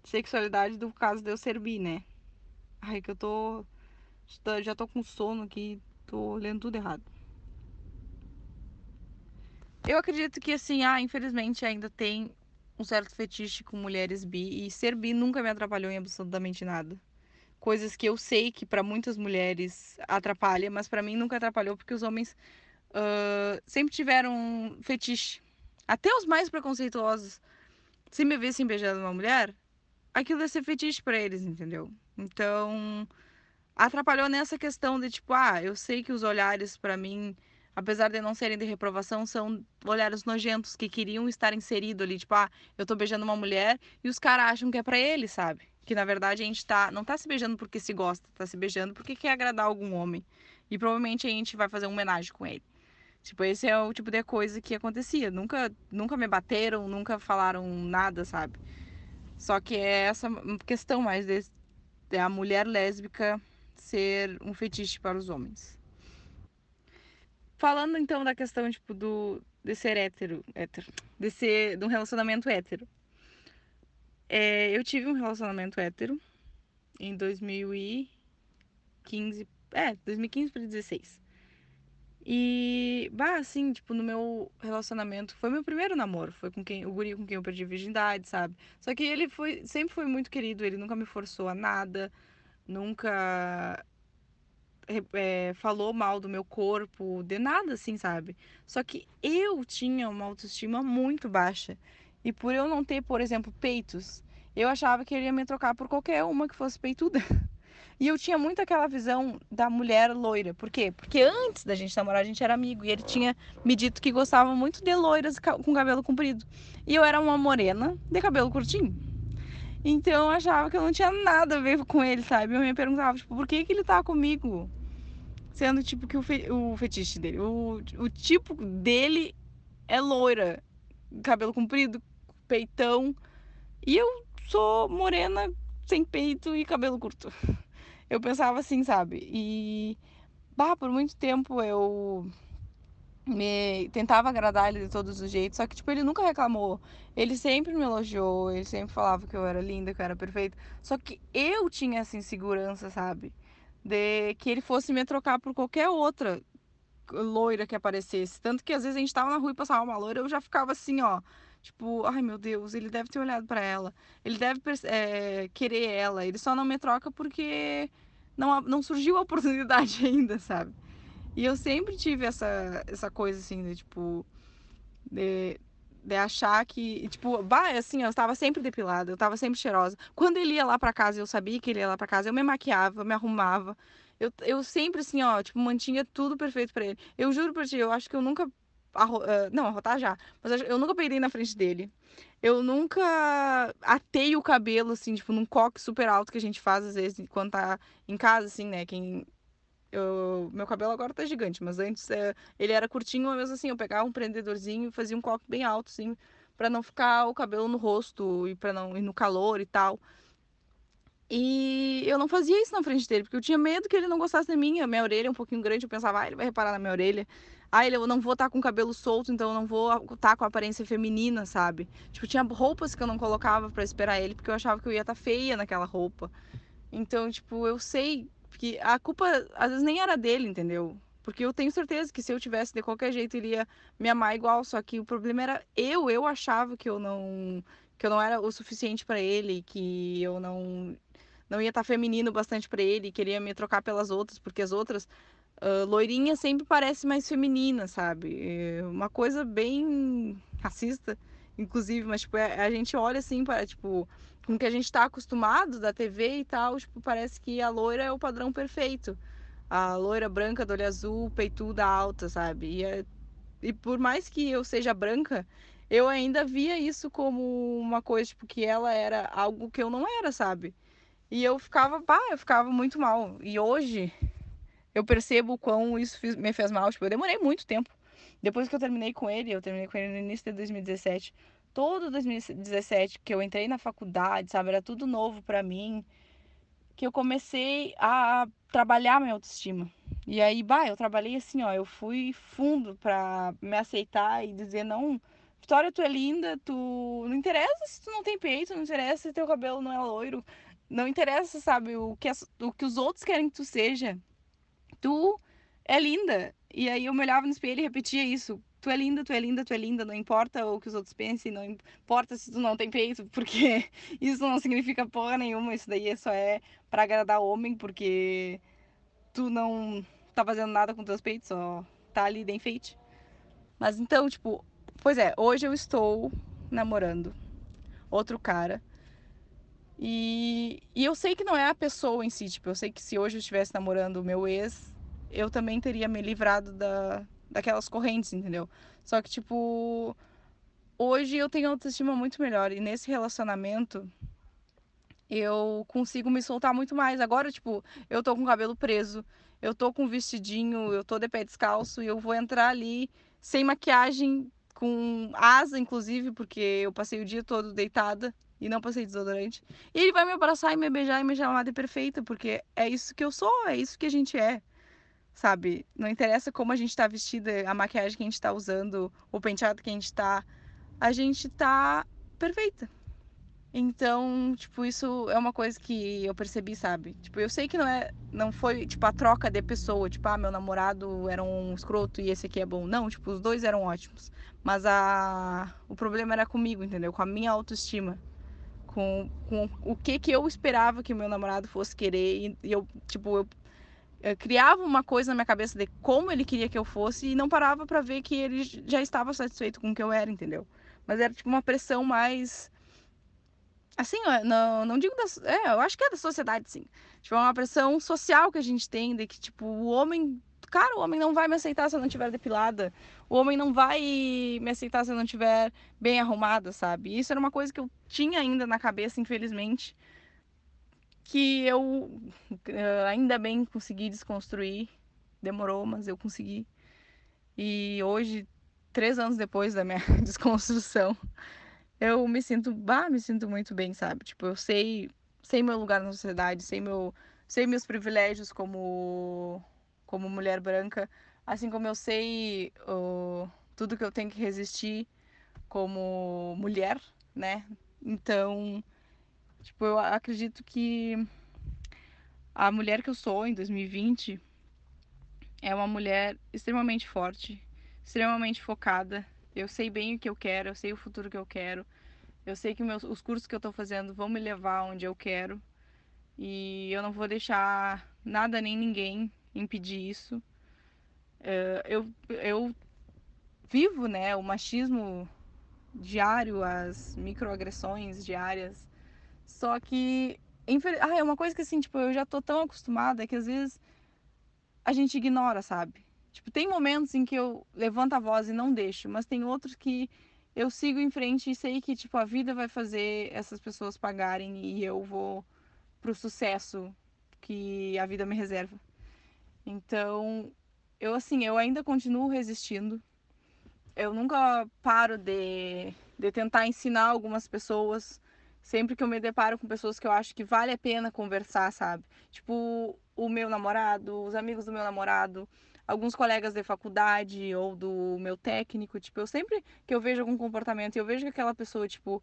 Sexualidade do caso de eu ser bi, né? Ai, que eu tô. Já tô com sono aqui, tô lendo tudo errado. Eu acredito que, assim, ah, infelizmente ainda tem um certo fetiche com mulheres bi. E ser bi nunca me atrapalhou em absolutamente nada coisas que eu sei que para muitas mulheres atrapalha, mas para mim nunca atrapalhou porque os homens uh, sempre tiveram fetiche. Até os mais preconceituosos, se me vissem beijando uma mulher, aquilo ia ser fetiche para eles, entendeu? Então, atrapalhou nessa questão de tipo, ah, eu sei que os olhares para mim, apesar de não serem de reprovação, são olhares nojentos que queriam estar inserido ali, tipo, ah, eu tô beijando uma mulher e os caras acham que é para ele, sabe? Que na verdade a gente tá, não tá se beijando porque se gosta, tá se beijando porque quer agradar algum homem. E provavelmente a gente vai fazer uma homenagem com ele. Tipo, esse é o tipo de coisa que acontecia. Nunca, nunca me bateram, nunca falaram nada, sabe? Só que é essa questão mais de, de a mulher lésbica ser um fetiche para os homens. Falando então da questão, tipo, do, de ser hétero, hétero, de ser, de um relacionamento hétero. É, eu tive um relacionamento hétero em 2015. É, 2015 para 2016. E, bah, assim, tipo, no meu relacionamento, foi meu primeiro namoro, foi com quem, o guri com quem eu perdi a virgindade, sabe? Só que ele foi, sempre foi muito querido, ele nunca me forçou a nada, nunca é, falou mal do meu corpo, de nada, assim, sabe? Só que eu tinha uma autoestima muito baixa. E por eu não ter, por exemplo, peitos, eu achava que ele ia me trocar por qualquer uma que fosse peituda. E eu tinha muito aquela visão da mulher loira. Por quê? Porque antes da gente namorar, a gente era amigo. E ele tinha me dito que gostava muito de loiras com cabelo comprido. E eu era uma morena de cabelo curtinho. Então eu achava que eu não tinha nada a ver com ele, sabe? Eu me perguntava, tipo, por que, que ele tá comigo? Sendo tipo que o, fe... o fetiche dele. O... o tipo dele é loira. Cabelo comprido, peitão. E eu sou morena, sem peito e cabelo curto. Eu pensava assim, sabe? E bah, por muito tempo eu me tentava agradar ele de todos os jeitos, só que tipo ele nunca reclamou. Ele sempre me elogiou, ele sempre falava que eu era linda, que eu era perfeita. Só que eu tinha essa insegurança, sabe? De que ele fosse me trocar por qualquer outra loira que aparecesse. Tanto que às vezes a gente tava na rua e passava uma loira, eu já ficava assim, ó, Tipo, ai meu Deus, ele deve ter olhado para ela. Ele deve é, querer ela. Ele só não me troca porque não, não surgiu a oportunidade ainda, sabe? E eu sempre tive essa, essa coisa assim, de tipo. De, de achar que, tipo, bah, assim, eu estava sempre depilada, eu estava sempre cheirosa. Quando ele ia lá para casa, eu sabia que ele ia lá para casa, eu me maquiava, me arrumava. Eu, eu sempre, assim, ó, tipo, mantinha tudo perfeito para ele. Eu juro por ti, eu acho que eu nunca Arro... Uh, não, arrotar já. Mas eu nunca peidei na frente dele. Eu nunca atei o cabelo, assim, tipo, num coque super alto que a gente faz, às vezes, quando tá em casa, assim, né? Quem. Eu... Meu cabelo agora tá gigante, mas antes é... ele era curtinho, mas assim, eu pegava um prendedorzinho e fazia um coque bem alto, assim, para não ficar o cabelo no rosto e para não ir no calor e tal. E eu não fazia isso na frente dele, porque eu tinha medo que ele não gostasse da minha. Minha orelha é um pouquinho grande, eu pensava, ah, ele vai reparar na minha orelha. Ah, eu não vou estar tá com o cabelo solto, então eu não vou estar tá com a aparência feminina, sabe? Tipo, tinha roupas que eu não colocava para esperar ele, porque eu achava que eu ia estar tá feia naquela roupa. Então, tipo, eu sei que a culpa às vezes nem era dele, entendeu? Porque eu tenho certeza que se eu tivesse de qualquer jeito ele ia me amar igual, só que o problema era eu, eu achava que eu não que eu não era o suficiente para ele, que eu não não ia estar feminino bastante para ele, queria me trocar pelas outras, porque as outras uh, loirinha sempre parece mais feminina, sabe? É uma coisa bem racista, inclusive, mas tipo, é, a gente olha assim para tipo com que a gente está acostumado da TV e tal, tipo, parece que a loira é o padrão perfeito. A loira branca do olho azul, peituda alta, sabe? E é e por mais que eu seja branca, eu ainda via isso como uma coisa, tipo, que ela era algo que eu não era, sabe? E eu ficava, pá, eu ficava muito mal. E hoje eu percebo o quão isso me fez mal. Tipo, eu demorei muito tempo. Depois que eu terminei com ele, eu terminei com ele no início de 2017. Todo 2017 que eu entrei na faculdade, sabe? Era tudo novo para mim. Que eu comecei a trabalhar minha autoestima. E aí, bah, eu trabalhei assim, ó. Eu fui fundo pra me aceitar e dizer, não Vitória, tu é linda, tu. Não interessa se tu não tem peito, não interessa se teu cabelo não é loiro, não interessa, sabe, o que, as... o que os outros querem que tu seja. Tu é linda. E aí eu me olhava no espelho e repetia isso. Tu é linda, tu é linda, tu é linda, não importa o que os outros pensem, não importa se tu não tem peito, porque isso não significa porra nenhuma, isso daí só é para agradar homem, porque tu não tá fazendo nada com teus peitos, só tá ali de enfeite. Mas então, tipo, Pois é, hoje eu estou namorando outro cara. E, e eu sei que não é a pessoa em si, tipo, eu sei que se hoje eu estivesse namorando o meu ex, eu também teria me livrado da, daquelas correntes, entendeu? Só que, tipo, hoje eu tenho autoestima muito melhor e nesse relacionamento eu consigo me soltar muito mais. Agora, tipo, eu tô com o cabelo preso, eu tô com um vestidinho, eu tô de pé descalço e eu vou entrar ali sem maquiagem com asa, inclusive, porque eu passei o dia todo deitada e não passei desodorante. E ele vai me abraçar e me beijar e me chamar de perfeita, porque é isso que eu sou, é isso que a gente é. Sabe? Não interessa como a gente tá vestida, a maquiagem que a gente tá usando, o penteado que a gente tá. A gente tá perfeita. Então, tipo, isso é uma coisa que eu percebi, sabe? Tipo, eu sei que não é, não foi tipo a troca de pessoa, tipo, ah, meu namorado era um escroto e esse aqui é bom. Não, tipo, os dois eram ótimos. Mas a o problema era comigo, entendeu? Com a minha autoestima. Com, com o que que eu esperava que meu namorado fosse querer e, e eu, tipo, eu criava uma coisa na minha cabeça de como ele queria que eu fosse e não parava para ver que ele já estava satisfeito com o que eu era, entendeu? Mas era tipo uma pressão mais assim, não, não digo da, é, eu acho que é da sociedade, sim. Tipo, é uma pressão social que a gente tem de que, tipo, o homem, cara, o homem não vai me aceitar se eu não tiver depilada. O homem não vai me aceitar se eu não tiver bem arrumada, sabe? Isso era uma coisa que eu tinha ainda na cabeça, infelizmente, que eu eh, ainda bem consegui desconstruir. Demorou, mas eu consegui. E hoje, três anos depois da minha desconstrução, eu me sinto, bah, me sinto muito bem, sabe? Tipo, eu sei, sei meu lugar na sociedade, sei meu, sei meus privilégios como como mulher branca, assim como eu sei uh, tudo que eu tenho que resistir como mulher, né? Então, tipo, eu acredito que a mulher que eu sou em 2020 é uma mulher extremamente forte, extremamente focada, eu sei bem o que eu quero, eu sei o futuro que eu quero. Eu sei que meus, os cursos que eu estou fazendo vão me levar onde eu quero. E eu não vou deixar nada nem ninguém impedir isso. É, eu, eu vivo né, o machismo diário, as microagressões diárias. Só que ah, é uma coisa que assim, tipo, eu já tô tão acostumada que às vezes a gente ignora, sabe? Tipo, tem momentos em que eu levanto a voz e não deixo, mas tem outros que eu sigo em frente e sei que, tipo, a vida vai fazer essas pessoas pagarem e eu vou pro sucesso que a vida me reserva. Então, eu, assim, eu ainda continuo resistindo. Eu nunca paro de, de tentar ensinar algumas pessoas. Sempre que eu me deparo com pessoas que eu acho que vale a pena conversar, sabe? Tipo, o meu namorado, os amigos do meu namorado alguns colegas de faculdade ou do meu técnico, tipo, eu sempre que eu vejo algum comportamento e eu vejo que aquela pessoa, tipo,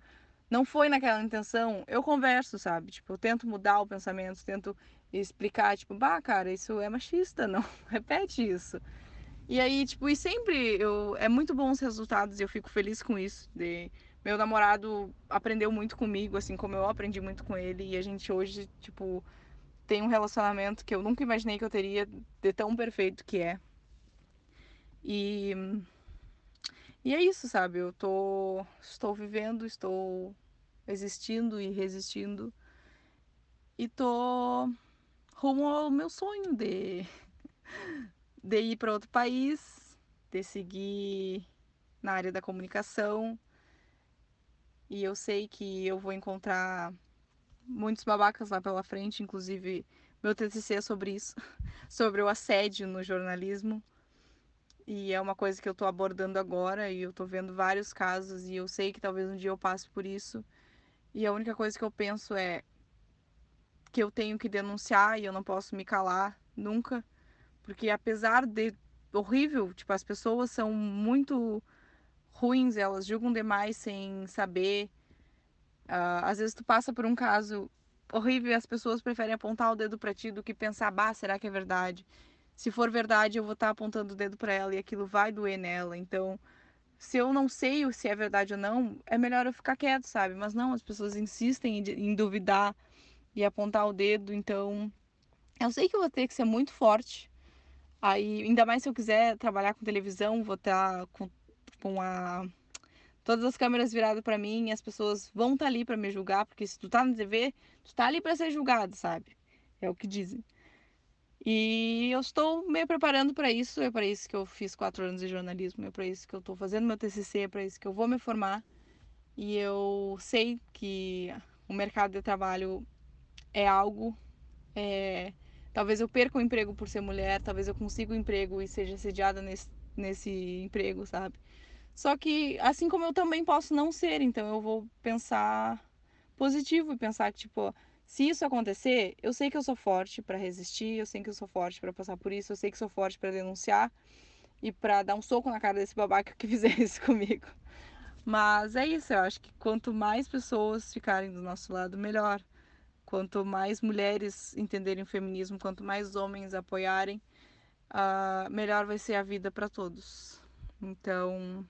não foi naquela intenção, eu converso, sabe? Tipo, eu tento mudar o pensamento, tento explicar, tipo, bah, cara, isso é machista, não repete isso. E aí, tipo, e sempre eu é muito bons os resultados e eu fico feliz com isso. De meu namorado aprendeu muito comigo, assim como eu aprendi muito com ele e a gente hoje, tipo, tem um relacionamento que eu nunca imaginei que eu teria de tão perfeito que é. E e é isso, sabe? Eu tô estou vivendo, estou existindo e resistindo e tô rumo ao meu sonho de de ir para outro país, de seguir na área da comunicação. E eu sei que eu vou encontrar muitos babacas lá pela frente, inclusive meu TCC é sobre isso, sobre o assédio no jornalismo. E é uma coisa que eu tô abordando agora e eu tô vendo vários casos e eu sei que talvez um dia eu passe por isso. E a única coisa que eu penso é que eu tenho que denunciar e eu não posso me calar nunca, porque apesar de horrível, tipo, as pessoas são muito ruins, elas julgam demais sem saber. Uh, às vezes tu passa por um caso horrível e as pessoas preferem apontar o dedo para ti do que pensar, bah, será que é verdade? Se for verdade, eu vou estar tá apontando o dedo para ela e aquilo vai doer nela. Então, se eu não sei se é verdade ou não, é melhor eu ficar quieto, sabe? Mas não, as pessoas insistem em, duvidar e apontar o dedo, então eu sei que eu vou ter que ser muito forte. Aí, ainda mais se eu quiser trabalhar com televisão, vou estar com, com a todas as câmeras viradas para mim as pessoas vão estar tá ali para me julgar, porque se tu tá na TV, tu tá ali para ser julgado, sabe? É o que dizem. E eu estou me preparando para isso, é para isso que eu fiz quatro anos de jornalismo, é para isso que eu estou fazendo meu TCC, é para isso que eu vou me formar. E eu sei que o mercado de trabalho é algo. É, talvez eu perca o emprego por ser mulher, talvez eu consiga o um emprego e seja sediada nesse, nesse emprego, sabe? Só que, assim como eu também posso não ser, então eu vou pensar positivo e pensar que, tipo, se isso acontecer, eu sei que eu sou forte para resistir, eu sei que eu sou forte para passar por isso, eu sei que sou forte para denunciar e para dar um soco na cara desse babaca que fizer isso comigo. Mas é isso, eu acho que quanto mais pessoas ficarem do nosso lado, melhor. Quanto mais mulheres entenderem o feminismo, quanto mais homens apoiarem, uh, melhor vai ser a vida para todos. Então,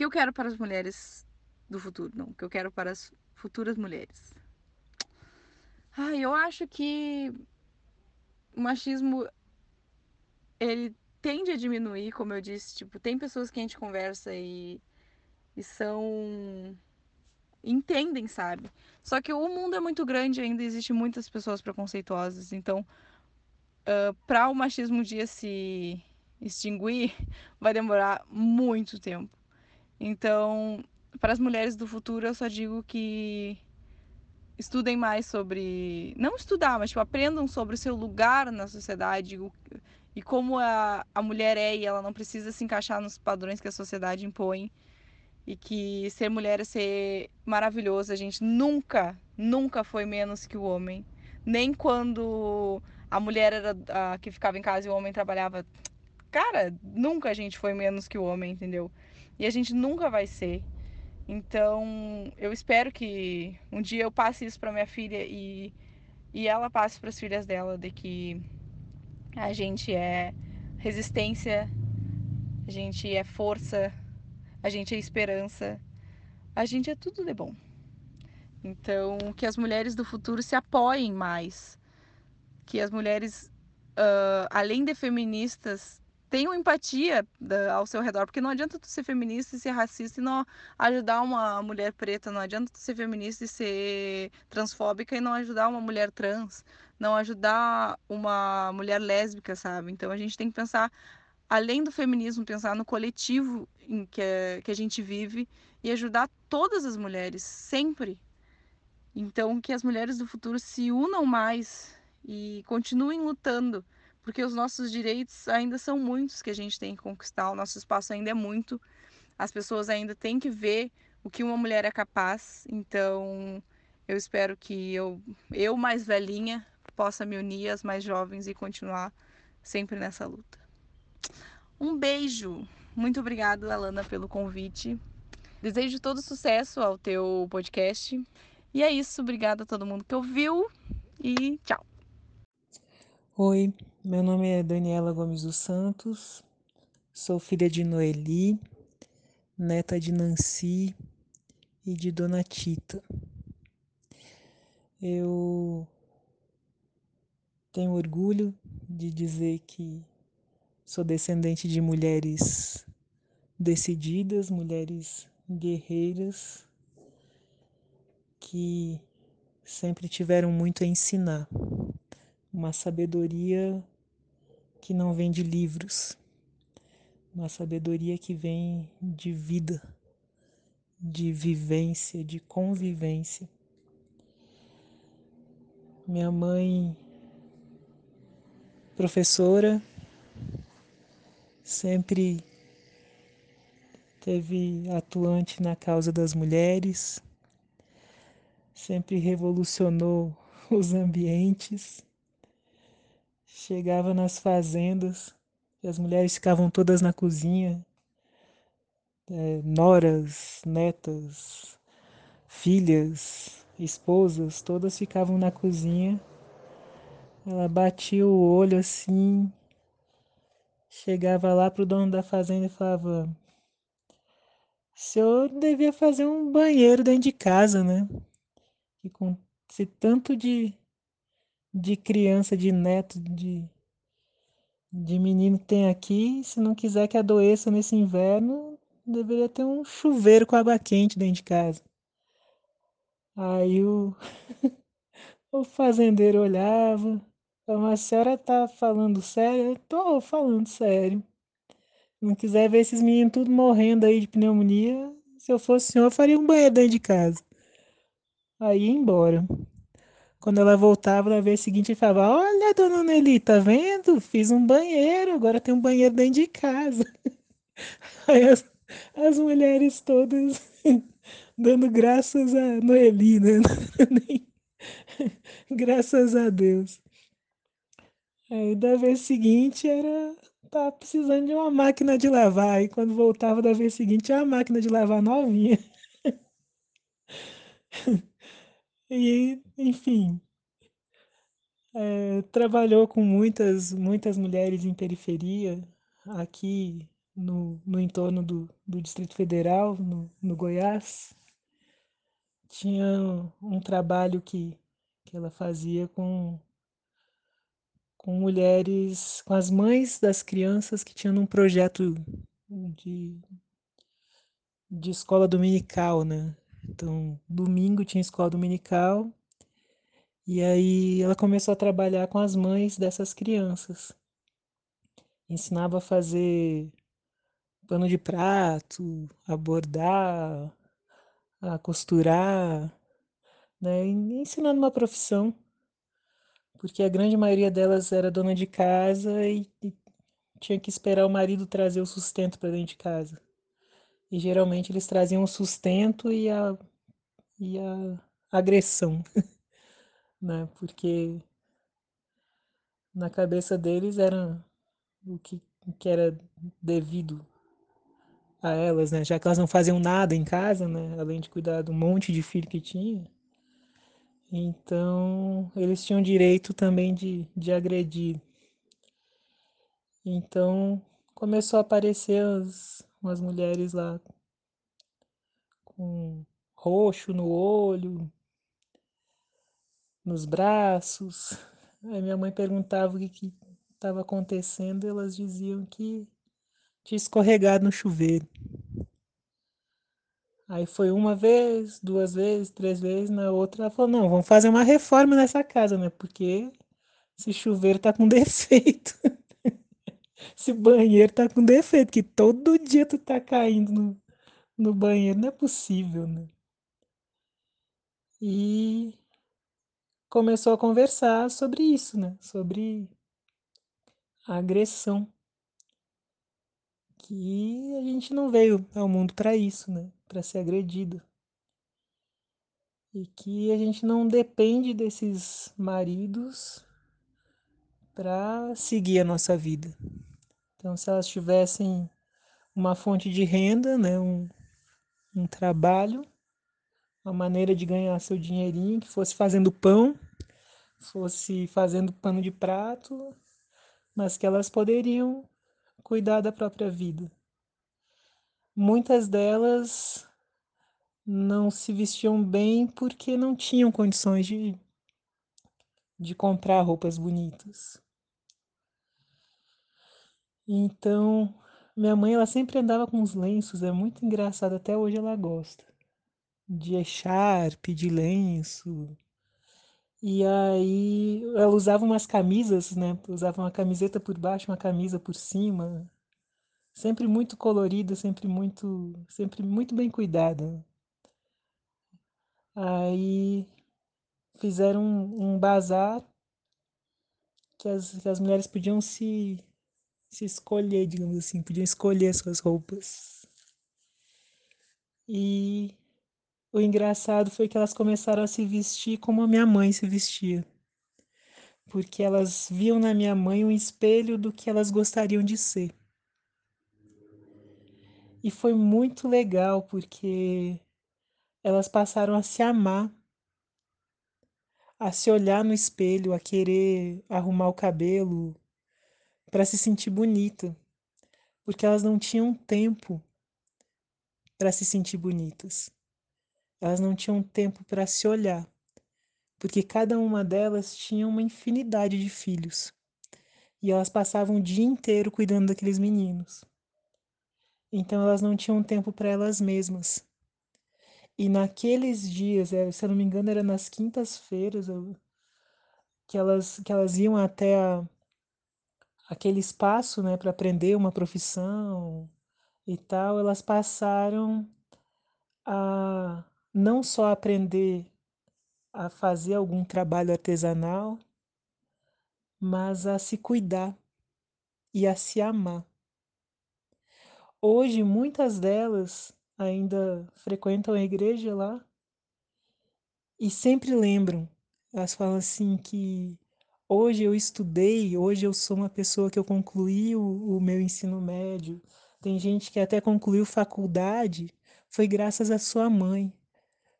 que eu quero para as mulheres do futuro? Não, o que eu quero para as futuras mulheres. Ah, eu acho que o machismo ele tende a diminuir, como eu disse, tipo, tem pessoas que a gente conversa e, e são entendem, sabe? Só que o mundo é muito grande, ainda existe muitas pessoas preconceituosas, então uh, para o machismo um dia se extinguir, vai demorar muito tempo. Então, para as mulheres do futuro, eu só digo que estudem mais sobre, não estudar, mas tipo, aprendam sobre o seu lugar na sociedade o, e como a, a mulher é e ela não precisa se encaixar nos padrões que a sociedade impõe e que ser mulher é ser maravilhoso. A gente nunca, nunca foi menos que o homem. Nem quando a mulher era a que ficava em casa e o homem trabalhava. Cara, nunca a gente foi menos que o homem, entendeu? E a gente nunca vai ser. Então, eu espero que um dia eu passe isso para minha filha e, e ela passe para as filhas dela de que a gente é resistência, a gente é força, a gente é esperança, a gente é tudo de bom. Então, que as mulheres do futuro se apoiem mais, que as mulheres, uh, além de feministas, tenham empatia da, ao seu redor, porque não adianta tu ser feminista e ser racista e não ajudar uma mulher preta, não adianta tu ser feminista e ser transfóbica e não ajudar uma mulher trans, não ajudar uma mulher lésbica, sabe? Então a gente tem que pensar além do feminismo, pensar no coletivo em que, que a gente vive e ajudar todas as mulheres, sempre. Então, que as mulheres do futuro se unam mais e continuem lutando, porque os nossos direitos ainda são muitos que a gente tem que conquistar, o nosso espaço ainda é muito, as pessoas ainda têm que ver o que uma mulher é capaz. Então, eu espero que eu, eu mais velhinha, possa me unir às mais jovens e continuar sempre nessa luta. Um beijo. Muito obrigado, Alana, pelo convite. Desejo todo sucesso ao teu podcast. E é isso. Obrigada a todo mundo que ouviu e tchau. Oi, meu nome é Daniela Gomes dos Santos. Sou filha de Noeli, neta de Nancy e de Dona Tita. Eu tenho orgulho de dizer que Sou descendente de mulheres decididas, mulheres guerreiras que sempre tiveram muito a ensinar. Uma sabedoria que não vem de livros, uma sabedoria que vem de vida, de vivência, de convivência. Minha mãe, professora, sempre teve atuante na causa das mulheres, sempre revolucionou os ambientes. Chegava nas fazendas e as mulheres ficavam todas na cozinha, é, noras, netas, filhas, esposas, todas ficavam na cozinha. Ela batia o olho assim, chegava lá pro dono da fazenda e falava: o senhor devia fazer um banheiro dentro de casa, né? E com esse tanto de, de criança, de neto, de, de menino tem aqui, se não quiser que adoeça nesse inverno, deveria ter um chuveiro com água quente dentro de casa. Aí o, o fazendeiro olhava, a senhora tá falando sério? Eu tô falando sério. Não quiser ver esses meninos tudo morrendo aí de pneumonia, se eu fosse o senhor, eu faria um banheiro dentro de casa. Aí ia embora. Quando ela voltava na vez seguinte, falava: Olha, dona Nelly, tá vendo? Fiz um banheiro, agora tem um banheiro dentro de casa. Aí as, as mulheres todas dando graças a Noeli, né? graças a Deus. Aí da vez seguinte era tá precisando de uma máquina de lavar. Aí quando voltava da vez seguinte, uma máquina de lavar novinha. E, enfim, é, trabalhou com muitas, muitas mulheres em periferia, aqui no, no entorno do, do Distrito Federal, no, no Goiás. Tinha um trabalho que, que ela fazia com com mulheres, com as mães das crianças que tinham um projeto de, de escola dominical, né? Então, domingo tinha escola dominical e aí ela começou a trabalhar com as mães dessas crianças. Ensinava a fazer pano de prato, a bordar, a costurar, né? ensinando uma profissão porque a grande maioria delas era dona de casa e, e tinha que esperar o marido trazer o sustento para dentro de casa. E geralmente eles traziam o sustento e a, e a agressão, né? Porque na cabeça deles era o que, que era devido a elas, né? Já que elas não faziam nada em casa, né? Além de cuidar do monte de filho que tinha. Então, eles tinham direito também de, de agredir. Então, começou a aparecer as, umas mulheres lá com roxo no olho, nos braços. Aí minha mãe perguntava o que estava acontecendo, elas diziam que tinha escorregado no chuveiro. Aí foi uma vez, duas vezes, três vezes, na outra ela falou, não, vamos fazer uma reforma nessa casa, né? Porque esse chuveiro tá com defeito. Esse banheiro tá com defeito, que todo dia tu tá caindo no, no banheiro, não é possível, né? E começou a conversar sobre isso, né? Sobre a agressão. Que a gente não veio ao mundo para isso, né? para ser agredido. E que a gente não depende desses maridos para seguir a nossa vida. Então, se elas tivessem uma fonte de renda, né, um, um trabalho, uma maneira de ganhar seu dinheirinho, que fosse fazendo pão, fosse fazendo pano de prato, mas que elas poderiam cuidar da própria vida muitas delas não se vestiam bem porque não tinham condições de, de comprar roupas bonitas. Então, minha mãe ela sempre andava com os lenços, é muito engraçado, até hoje ela gosta. De echarpe, de lenço. E aí ela usava umas camisas, né? Usava uma camiseta por baixo, uma camisa por cima sempre muito colorida, sempre muito, sempre muito bem cuidada. Aí fizeram um, um bazar que as, que as mulheres podiam se, se escolher, digamos assim, podiam escolher suas roupas. E o engraçado foi que elas começaram a se vestir como a minha mãe se vestia. Porque elas viam na minha mãe um espelho do que elas gostariam de ser. E foi muito legal porque elas passaram a se amar, a se olhar no espelho, a querer arrumar o cabelo para se sentir bonita, porque elas não tinham tempo para se sentir bonitas. Elas não tinham tempo para se olhar, porque cada uma delas tinha uma infinidade de filhos. E elas passavam o dia inteiro cuidando daqueles meninos. Então elas não tinham tempo para elas mesmas. E naqueles dias, é, se eu não me engano, era nas quintas-feiras que elas, que elas iam até a, aquele espaço né, para aprender uma profissão e tal, elas passaram a não só aprender a fazer algum trabalho artesanal, mas a se cuidar e a se amar. Hoje, muitas delas ainda frequentam a igreja lá e sempre lembram. Elas falam assim que hoje eu estudei, hoje eu sou uma pessoa que eu concluí o, o meu ensino médio. Tem gente que até concluiu faculdade, foi graças à sua mãe,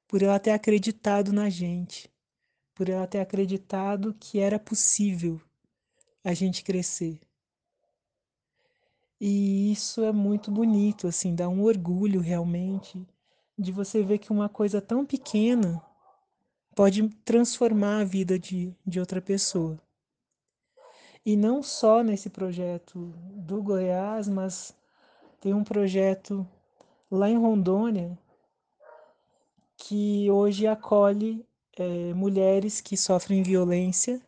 por ela ter acreditado na gente, por ela ter acreditado que era possível a gente crescer. E isso é muito bonito, assim, dá um orgulho realmente de você ver que uma coisa tão pequena pode transformar a vida de, de outra pessoa. E não só nesse projeto do Goiás, mas tem um projeto lá em Rondônia que hoje acolhe é, mulheres que sofrem violência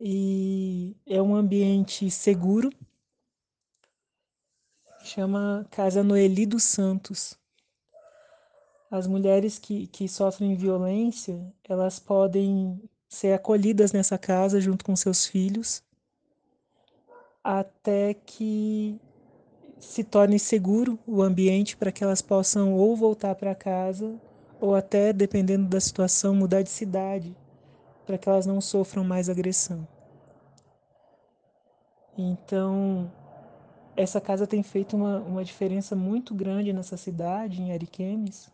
e é um ambiente seguro chama Casa Noeli dos Santos. As mulheres que, que sofrem violência, elas podem ser acolhidas nessa casa junto com seus filhos até que se torne seguro o ambiente para que elas possam ou voltar para casa ou até, dependendo da situação, mudar de cidade para que elas não sofram mais agressão. Então, essa casa tem feito uma, uma diferença muito grande nessa cidade, em Ariquemes,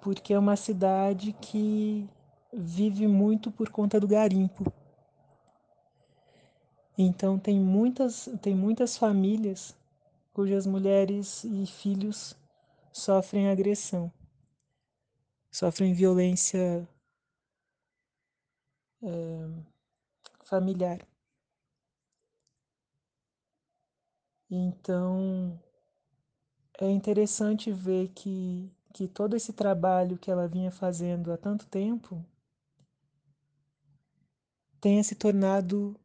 porque é uma cidade que vive muito por conta do garimpo. Então tem muitas, tem muitas famílias cujas mulheres e filhos sofrem agressão, sofrem violência é, familiar. Então, é interessante ver que, que todo esse trabalho que ela vinha fazendo há tanto tempo tenha se tornado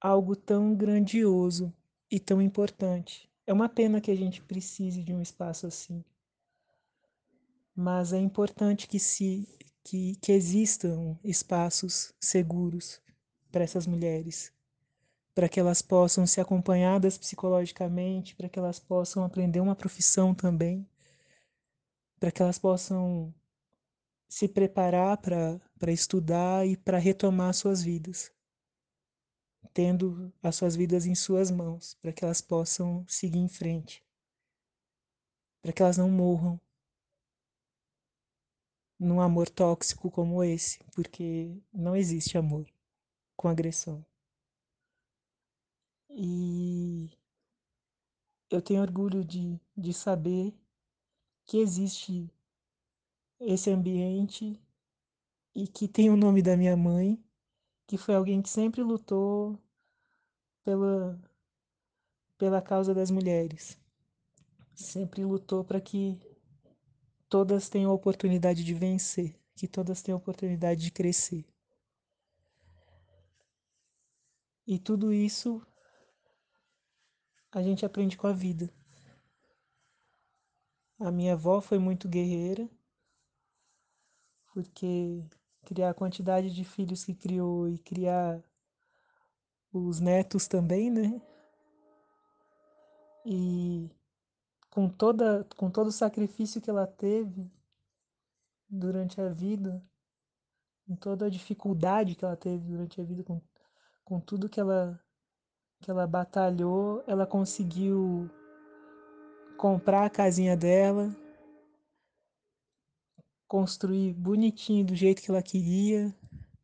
algo tão grandioso e tão importante. É uma pena que a gente precise de um espaço assim. Mas é importante que se que, que existam espaços seguros para essas mulheres para que elas possam ser acompanhadas psicologicamente, para que elas possam aprender uma profissão também, para que elas possam se preparar para estudar e para retomar suas vidas, tendo as suas vidas em suas mãos, para que elas possam seguir em frente, para que elas não morram num amor tóxico como esse, porque não existe amor com agressão. E eu tenho orgulho de, de saber que existe esse ambiente e que tem o nome da minha mãe, que foi alguém que sempre lutou pela, pela causa das mulheres. Sempre lutou para que todas tenham a oportunidade de vencer, que todas tenham a oportunidade de crescer. E tudo isso a gente aprende com a vida. A minha avó foi muito guerreira, porque criar a quantidade de filhos que criou e criar os netos também, né? E com toda com todo o sacrifício que ela teve durante a vida, com toda a dificuldade que ela teve durante a vida, com, com tudo que ela que ela batalhou, ela conseguiu comprar a casinha dela, construir bonitinho do jeito que ela queria,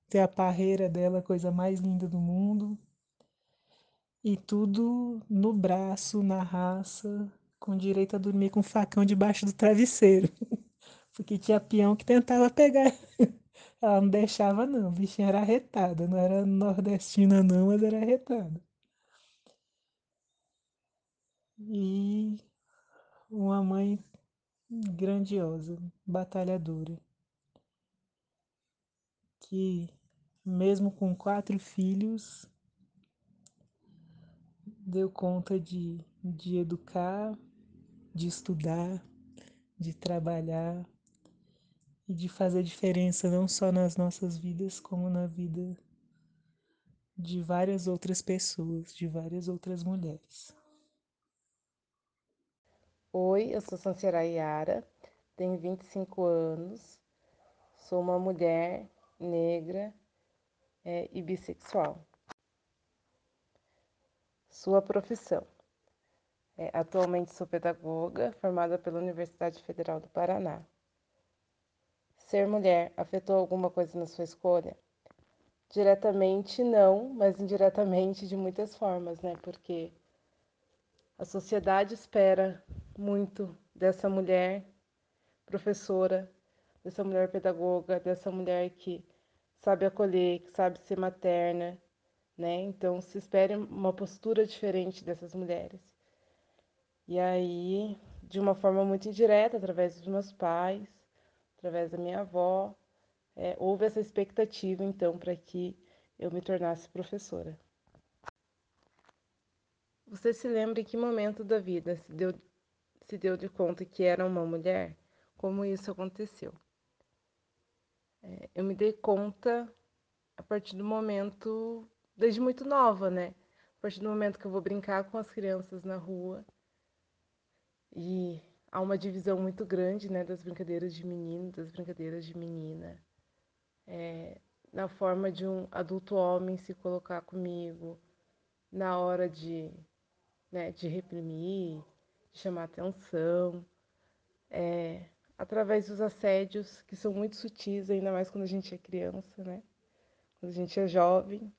ter a parreira dela, a coisa mais linda do mundo. E tudo no braço, na raça, com direito a dormir com um facão debaixo do travesseiro. Porque tinha peão que tentava pegar. Ela não deixava, não. O bichinho era arretada. Não era nordestina, não, mas era arretada. E uma mãe grandiosa, batalhadora, que mesmo com quatro filhos, deu conta de, de educar, de estudar, de trabalhar e de fazer diferença não só nas nossas vidas, como na vida de várias outras pessoas, de várias outras mulheres. Oi, eu sou Sanciara Yara, tenho 25 anos, sou uma mulher negra é, e bissexual. Sua profissão. É, atualmente sou pedagoga, formada pela Universidade Federal do Paraná. Ser mulher afetou alguma coisa na sua escolha? Diretamente não, mas indiretamente de muitas formas, né? Porque a sociedade espera muito dessa mulher professora, dessa mulher pedagoga, dessa mulher que sabe acolher, que sabe ser materna, né? Então se espera uma postura diferente dessas mulheres. E aí, de uma forma muito indireta, através dos meus pais, através da minha avó, é, houve essa expectativa então para que eu me tornasse professora. Você se lembra em que momento da vida se deu, se deu de conta que era uma mulher? Como isso aconteceu? É, eu me dei conta a partir do momento, desde muito nova, né? A partir do momento que eu vou brincar com as crianças na rua e há uma divisão muito grande, né, das brincadeiras de menino, das brincadeiras de menina. É, na forma de um adulto homem se colocar comigo, na hora de né, de reprimir, de chamar atenção, é, através dos assédios que são muito sutis, ainda mais quando a gente é criança, né? Quando a gente é jovem.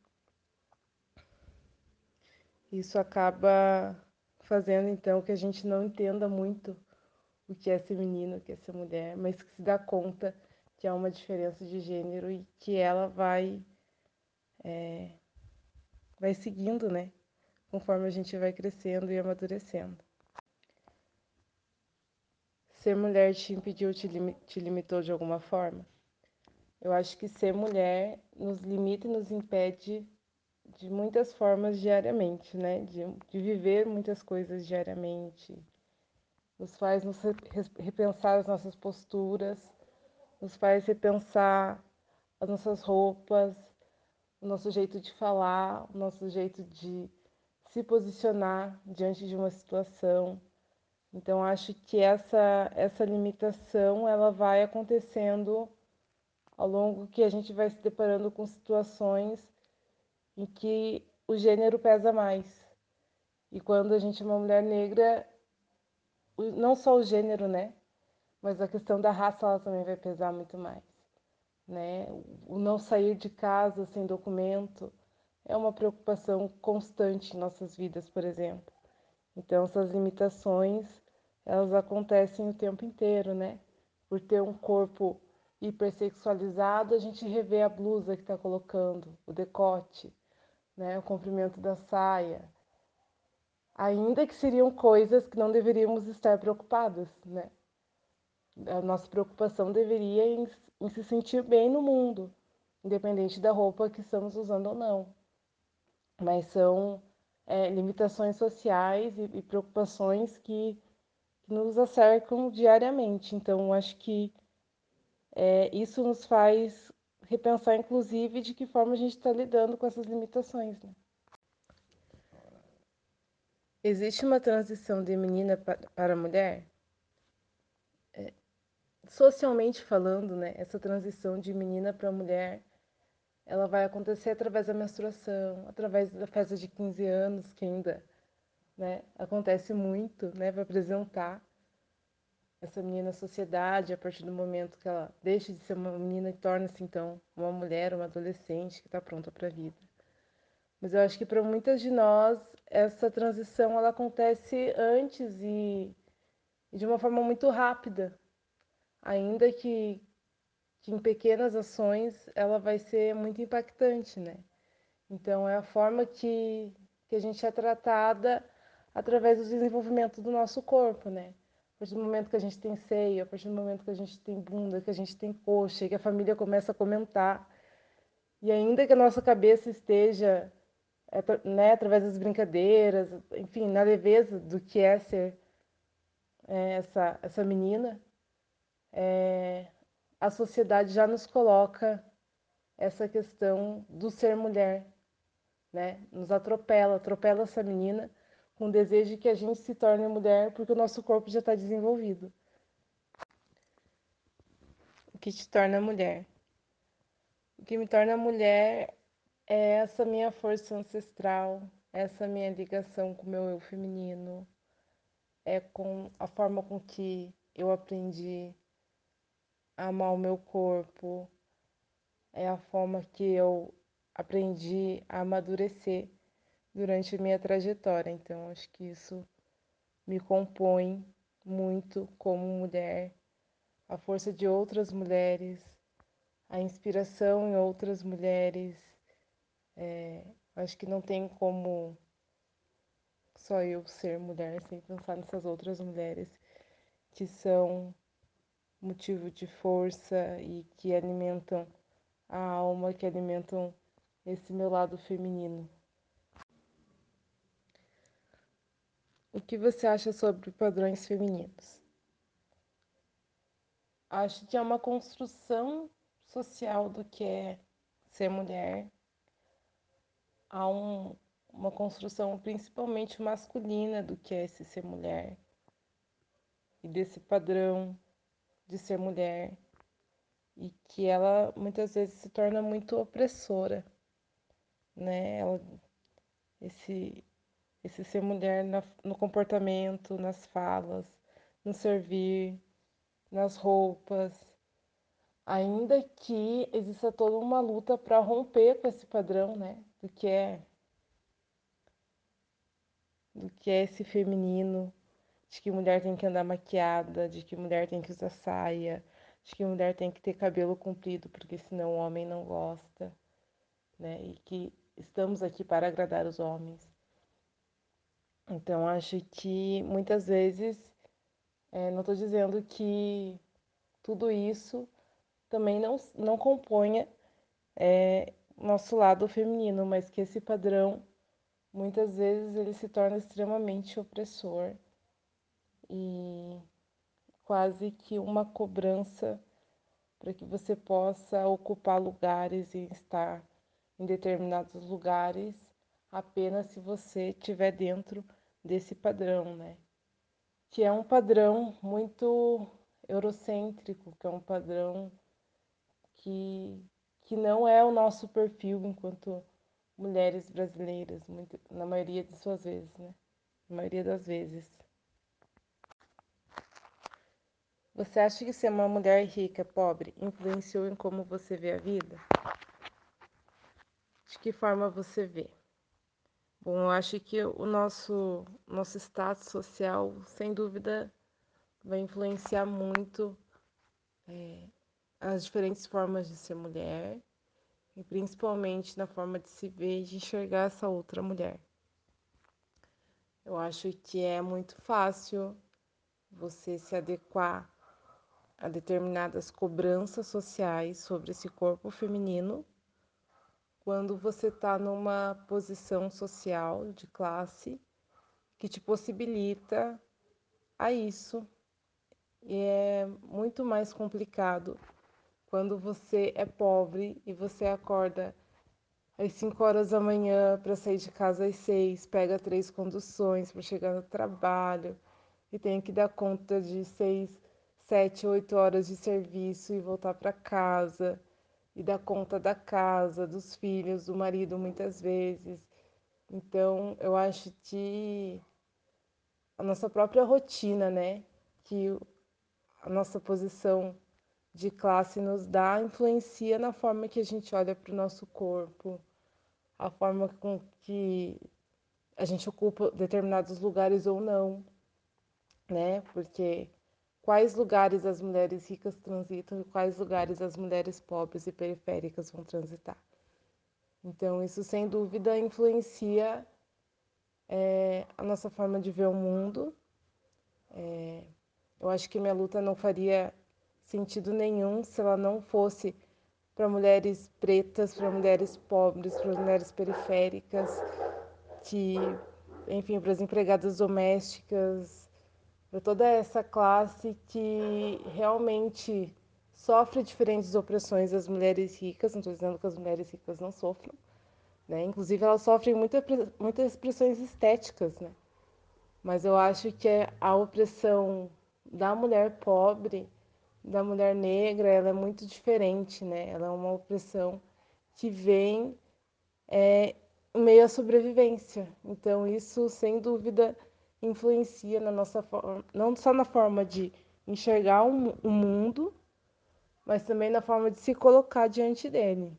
Isso acaba fazendo então que a gente não entenda muito o que é ser menino, o que é ser mulher, mas que se dá conta que há uma diferença de gênero e que ela vai é, vai seguindo, né? Conforme a gente vai crescendo e amadurecendo. Ser mulher te impediu, te, lim te limitou de alguma forma? Eu acho que ser mulher nos limita e nos impede de muitas formas diariamente, né? De, de viver muitas coisas diariamente. Nos faz nos repensar as nossas posturas, nos faz repensar as nossas roupas, o nosso jeito de falar, o nosso jeito de se posicionar diante de uma situação. Então acho que essa essa limitação ela vai acontecendo ao longo que a gente vai se deparando com situações em que o gênero pesa mais. E quando a gente é uma mulher negra, não só o gênero, né? Mas a questão da raça ela também vai pesar muito mais, né? O não sair de casa sem documento, é uma preocupação constante em nossas vidas, por exemplo. Então, essas limitações, elas acontecem o tempo inteiro, né? Por ter um corpo hipersexualizado, a gente revê a blusa que está colocando, o decote, né? o comprimento da saia. Ainda que seriam coisas que não deveríamos estar preocupados, né? A nossa preocupação deveria em, em se sentir bem no mundo, independente da roupa que estamos usando ou não mas são é, limitações sociais e, e preocupações que, que, nos acercam diariamente. Então, acho que é, isso nos faz repensar, inclusive, de que forma a gente está lidando com essas limitações. Né? Existe uma transição de menina para mulher? É, socialmente falando, né, essa transição de menina para mulher, ela vai acontecer através da menstruação, através da festa de 15 anos, que ainda né, acontece muito, né, vai apresentar essa menina à sociedade a partir do momento que ela deixa de ser uma menina e torna-se então uma mulher, uma adolescente que está pronta para a vida. Mas eu acho que para muitas de nós essa transição ela acontece antes e, e de uma forma muito rápida, ainda que, que em pequenas ações ela vai ser muito impactante, né? Então é a forma que, que a gente é tratada através do desenvolvimento do nosso corpo, né? A partir do momento que a gente tem seio, a partir do momento que a gente tem bunda, que a gente tem coxa, que a família começa a comentar. E ainda que a nossa cabeça esteja é, né, através das brincadeiras, enfim, na leveza do que é ser é, essa, essa menina, é, a sociedade já nos coloca essa questão do ser mulher, né? Nos atropela, atropela essa menina com o desejo de que a gente se torne mulher porque o nosso corpo já está desenvolvido. O que te torna mulher? O que me torna mulher é essa minha força ancestral, essa minha ligação com o meu eu feminino, é com a forma com que eu aprendi amar o meu corpo, é a forma que eu aprendi a amadurecer durante a minha trajetória. Então, acho que isso me compõe muito como mulher, a força de outras mulheres, a inspiração em outras mulheres. É, acho que não tem como só eu ser mulher sem pensar nessas outras mulheres que são motivo de força e que alimentam a alma, que alimentam esse meu lado feminino. O que você acha sobre padrões femininos? Acho que é uma construção social do que é ser mulher. Há um, uma construção principalmente masculina do que é esse ser mulher e desse padrão de ser mulher e que ela muitas vezes se torna muito opressora, né? Ela, esse esse ser mulher na, no comportamento, nas falas, no servir, nas roupas, ainda que exista toda uma luta para romper com esse padrão, né? Do que é do que é esse feminino, de que mulher tem que andar maquiada, de que mulher tem que usar saia, de que mulher tem que ter cabelo comprido, porque senão o homem não gosta, né? E que estamos aqui para agradar os homens. Então, acho que muitas vezes, é, não estou dizendo que tudo isso também não, não componha é, nosso lado feminino, mas que esse padrão, muitas vezes, ele se torna extremamente opressor e quase que uma cobrança para que você possa ocupar lugares e estar em determinados lugares apenas se você estiver dentro desse padrão, né? Que é um padrão muito eurocêntrico, que é um padrão que, que não é o nosso perfil enquanto mulheres brasileiras, muito, na maioria de suas vezes, né? Na maioria das vezes. Você acha que ser uma mulher rica, pobre, influenciou em como você vê a vida? De que forma você vê? Bom, eu acho que o nosso, nosso status social, sem dúvida, vai influenciar muito é, as diferentes formas de ser mulher e principalmente na forma de se ver e de enxergar essa outra mulher. Eu acho que é muito fácil você se adequar a determinadas cobranças sociais sobre esse corpo feminino quando você está numa posição social de classe que te possibilita a isso. E é muito mais complicado quando você é pobre e você acorda às 5 horas da manhã para sair de casa às 6, pega três conduções para chegar no trabalho e tem que dar conta de 6, 7, 8 horas de serviço e voltar para casa e dar conta da casa, dos filhos, do marido muitas vezes. Então, eu acho que a nossa própria rotina, né, que a nossa posição de classe nos dá influencia na forma que a gente olha para o nosso corpo, a forma com que a gente ocupa determinados lugares ou não, né? Porque quais lugares as mulheres ricas transitam e quais lugares as mulheres pobres e periféricas vão transitar. Então, isso sem dúvida influencia é, a nossa forma de ver o mundo. É, eu acho que minha luta não faria sentido nenhum se ela não fosse para mulheres pretas, para mulheres pobres, para mulheres periféricas, que, enfim, para as empregadas domésticas, para toda essa classe que realmente sofre diferentes opressões das mulheres ricas. Não estou dizendo que as mulheres ricas não sofram, né? Inclusive elas sofrem muita, muitas pressões estéticas, né? Mas eu acho que é a opressão da mulher pobre da mulher negra, ela é muito diferente, né? Ela é uma opressão que vem é, meio à sobrevivência. Então, isso, sem dúvida, influencia na nossa forma, não só na forma de enxergar o mundo, mas também na forma de se colocar diante dele,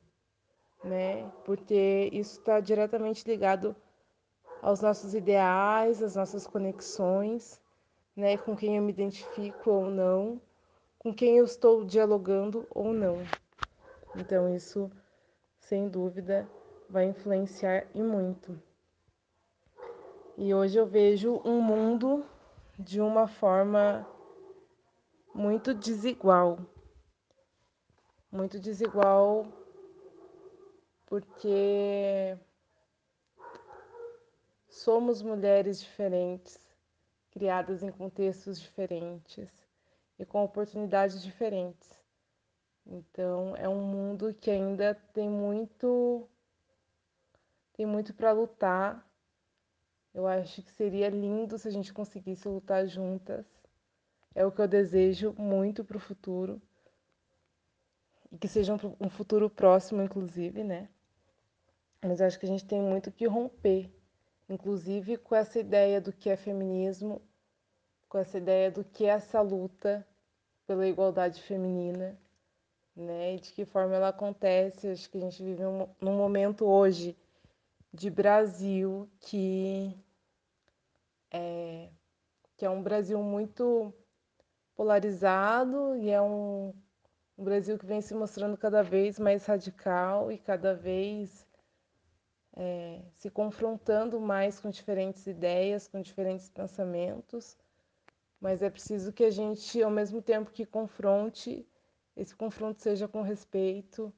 né? Porque isso está diretamente ligado aos nossos ideais, às nossas conexões, né? Com quem eu me identifico ou não com quem eu estou dialogando ou não. Então, isso, sem dúvida, vai influenciar e muito. E hoje eu vejo um mundo de uma forma muito desigual. Muito desigual porque somos mulheres diferentes, criadas em contextos diferentes e com oportunidades diferentes. Então, é um mundo que ainda tem muito tem muito para lutar. Eu acho que seria lindo se a gente conseguisse lutar juntas. É o que eu desejo muito para o futuro. E que seja um, futuro próximo, inclusive, né? Mas eu acho que a gente tem muito que romper, inclusive com essa ideia do que é feminismo com essa ideia do que é essa luta pela igualdade feminina, né? E de que forma ela acontece. Acho que a gente vive um, num momento hoje de Brasil que é, que é um Brasil muito polarizado e é um, um Brasil que vem se mostrando cada vez mais radical e cada vez é, se confrontando mais com diferentes ideias, com diferentes pensamentos. Mas é preciso que a gente, ao mesmo tempo que confronte, esse confronto seja com respeito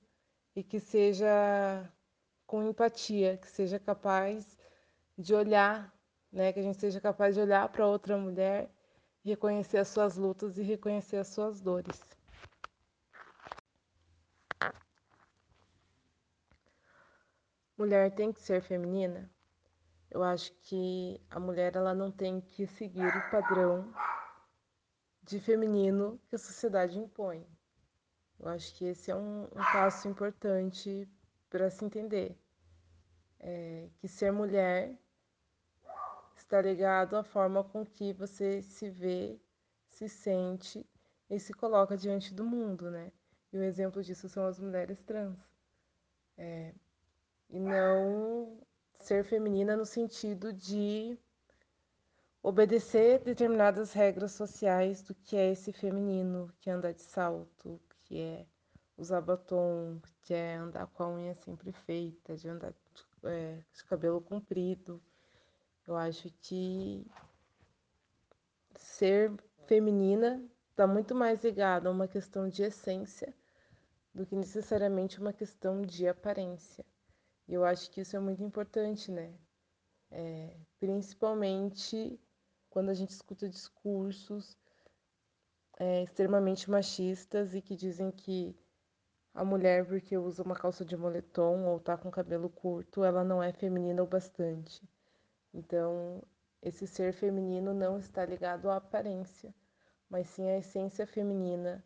e que seja com empatia, que seja capaz de olhar, né, que a gente seja capaz de olhar para outra mulher, reconhecer as suas lutas e reconhecer as suas dores. Mulher tem que ser feminina? Eu acho que a mulher ela não tem que seguir o padrão de feminino que a sociedade impõe. Eu acho que esse é um, um passo importante para se entender. É, que ser mulher está ligado à forma com que você se vê, se sente e se coloca diante do mundo, né? E um exemplo disso são as mulheres trans. É, e não ser feminina no sentido de obedecer determinadas regras sociais do que é esse feminino, que é andar de salto, que é usar batom, que é andar com a unha sempre feita, de andar é, de cabelo comprido. Eu acho que ser feminina está muito mais ligado a uma questão de essência do que necessariamente uma questão de aparência. E eu acho que isso é muito importante, né? É, principalmente quando a gente escuta discursos é, extremamente machistas e que dizem que a mulher, porque usa uma calça de moletom ou tá com cabelo curto, ela não é feminina o bastante. Então, esse ser feminino não está ligado à aparência, mas sim à essência feminina,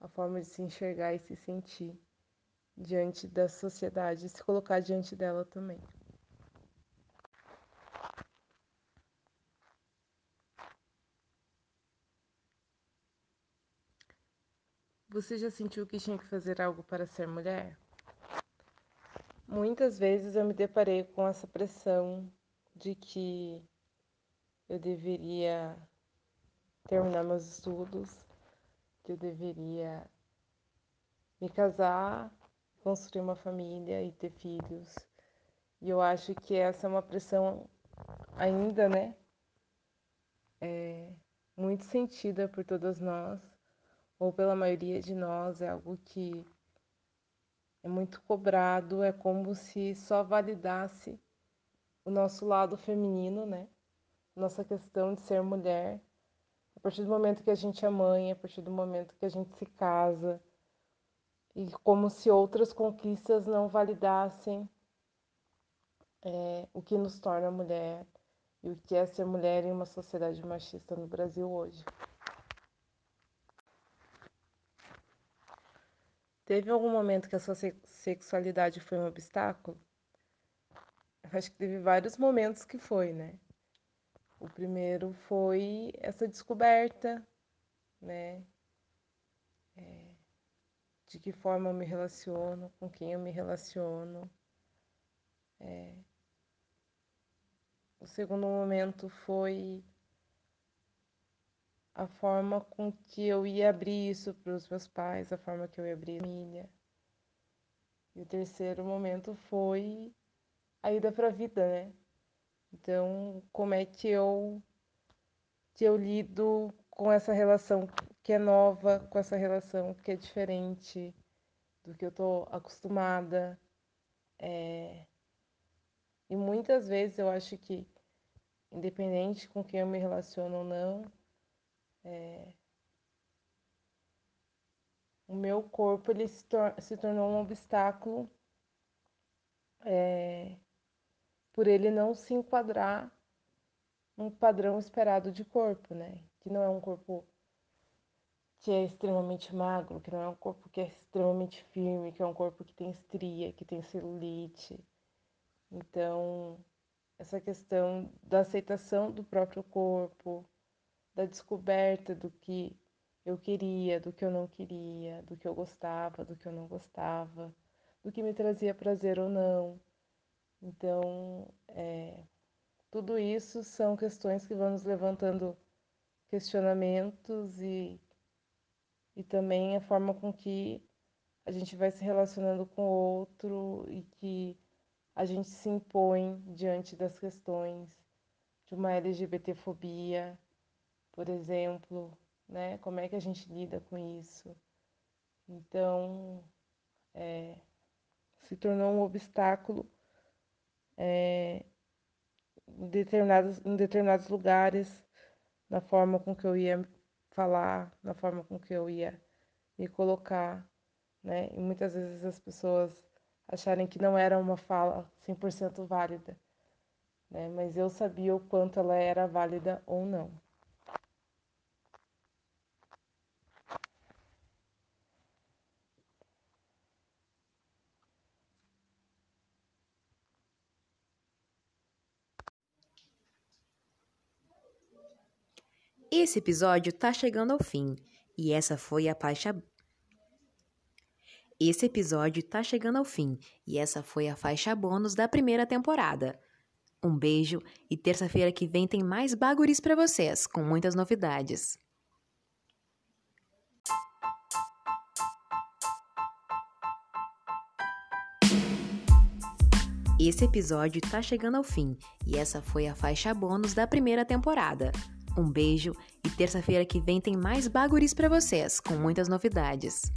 a forma de se enxergar e se sentir diante da sociedade, se colocar diante dela também. Você já sentiu que tinha que fazer algo para ser mulher? Muitas vezes eu me deparei com essa pressão de que eu deveria terminar meus estudos, que eu deveria me casar, construir uma família e ter filhos. E eu acho que essa é uma pressão ainda, né? É muito sentida por todas nós, ou pela maioria de nós, é algo que é muito cobrado, é como se só validasse o nosso lado feminino, né? Nossa questão de ser mulher. A partir do momento que a gente é mãe, a partir do momento que a gente se casa, e como se outras conquistas não validassem é, o que nos torna mulher e o que é ser mulher em uma sociedade machista no Brasil hoje. Teve algum momento que a sua sexualidade foi um obstáculo? Acho que teve vários momentos que foi, né? O primeiro foi essa descoberta, né? É, de que forma eu me relaciono, com quem eu me relaciono. É, o segundo momento foi a forma com que eu ia abrir isso para os meus pais, a forma que eu ia abrir a família. E o terceiro momento foi a ida para a vida, né? Então, como é que eu que eu lido com essa relação que é nova, com essa relação que é diferente do que eu tô acostumada. É... E muitas vezes eu acho que, independente com quem eu me relaciono ou não, é... o meu corpo ele se, tor se tornou um obstáculo é por ele não se enquadrar num padrão esperado de corpo, né? Que não é um corpo que é extremamente magro, que não é um corpo que é extremamente firme, que é um corpo que tem estria, que tem celulite. Então, essa questão da aceitação do próprio corpo, da descoberta do que eu queria, do que eu não queria, do que eu gostava, do que eu não gostava, do que me trazia prazer ou não. Então, é, tudo isso são questões que vão nos levantando questionamentos e, e também a forma com que a gente vai se relacionando com o outro e que a gente se impõe diante das questões de uma LGBTfobia, por exemplo, né? Como é que a gente lida com isso? Então, é, se tornou um obstáculo é, em, determinados, em determinados lugares, na forma com que eu ia falar, na forma com que eu ia me colocar, né? E muitas vezes as pessoas acharem que não era uma fala 100% válida, né? Mas eu sabia o quanto ela era válida ou não. Esse episódio tá chegando ao fim e essa foi a faixa. Esse episódio tá chegando ao fim e essa foi a faixa bônus da primeira temporada. Um beijo e terça-feira que vem tem mais baguris para vocês, com muitas novidades. Esse episódio tá chegando ao fim e essa foi a faixa bônus da primeira temporada. Um beijo e terça-feira que vem tem mais baguris para vocês, com muitas novidades.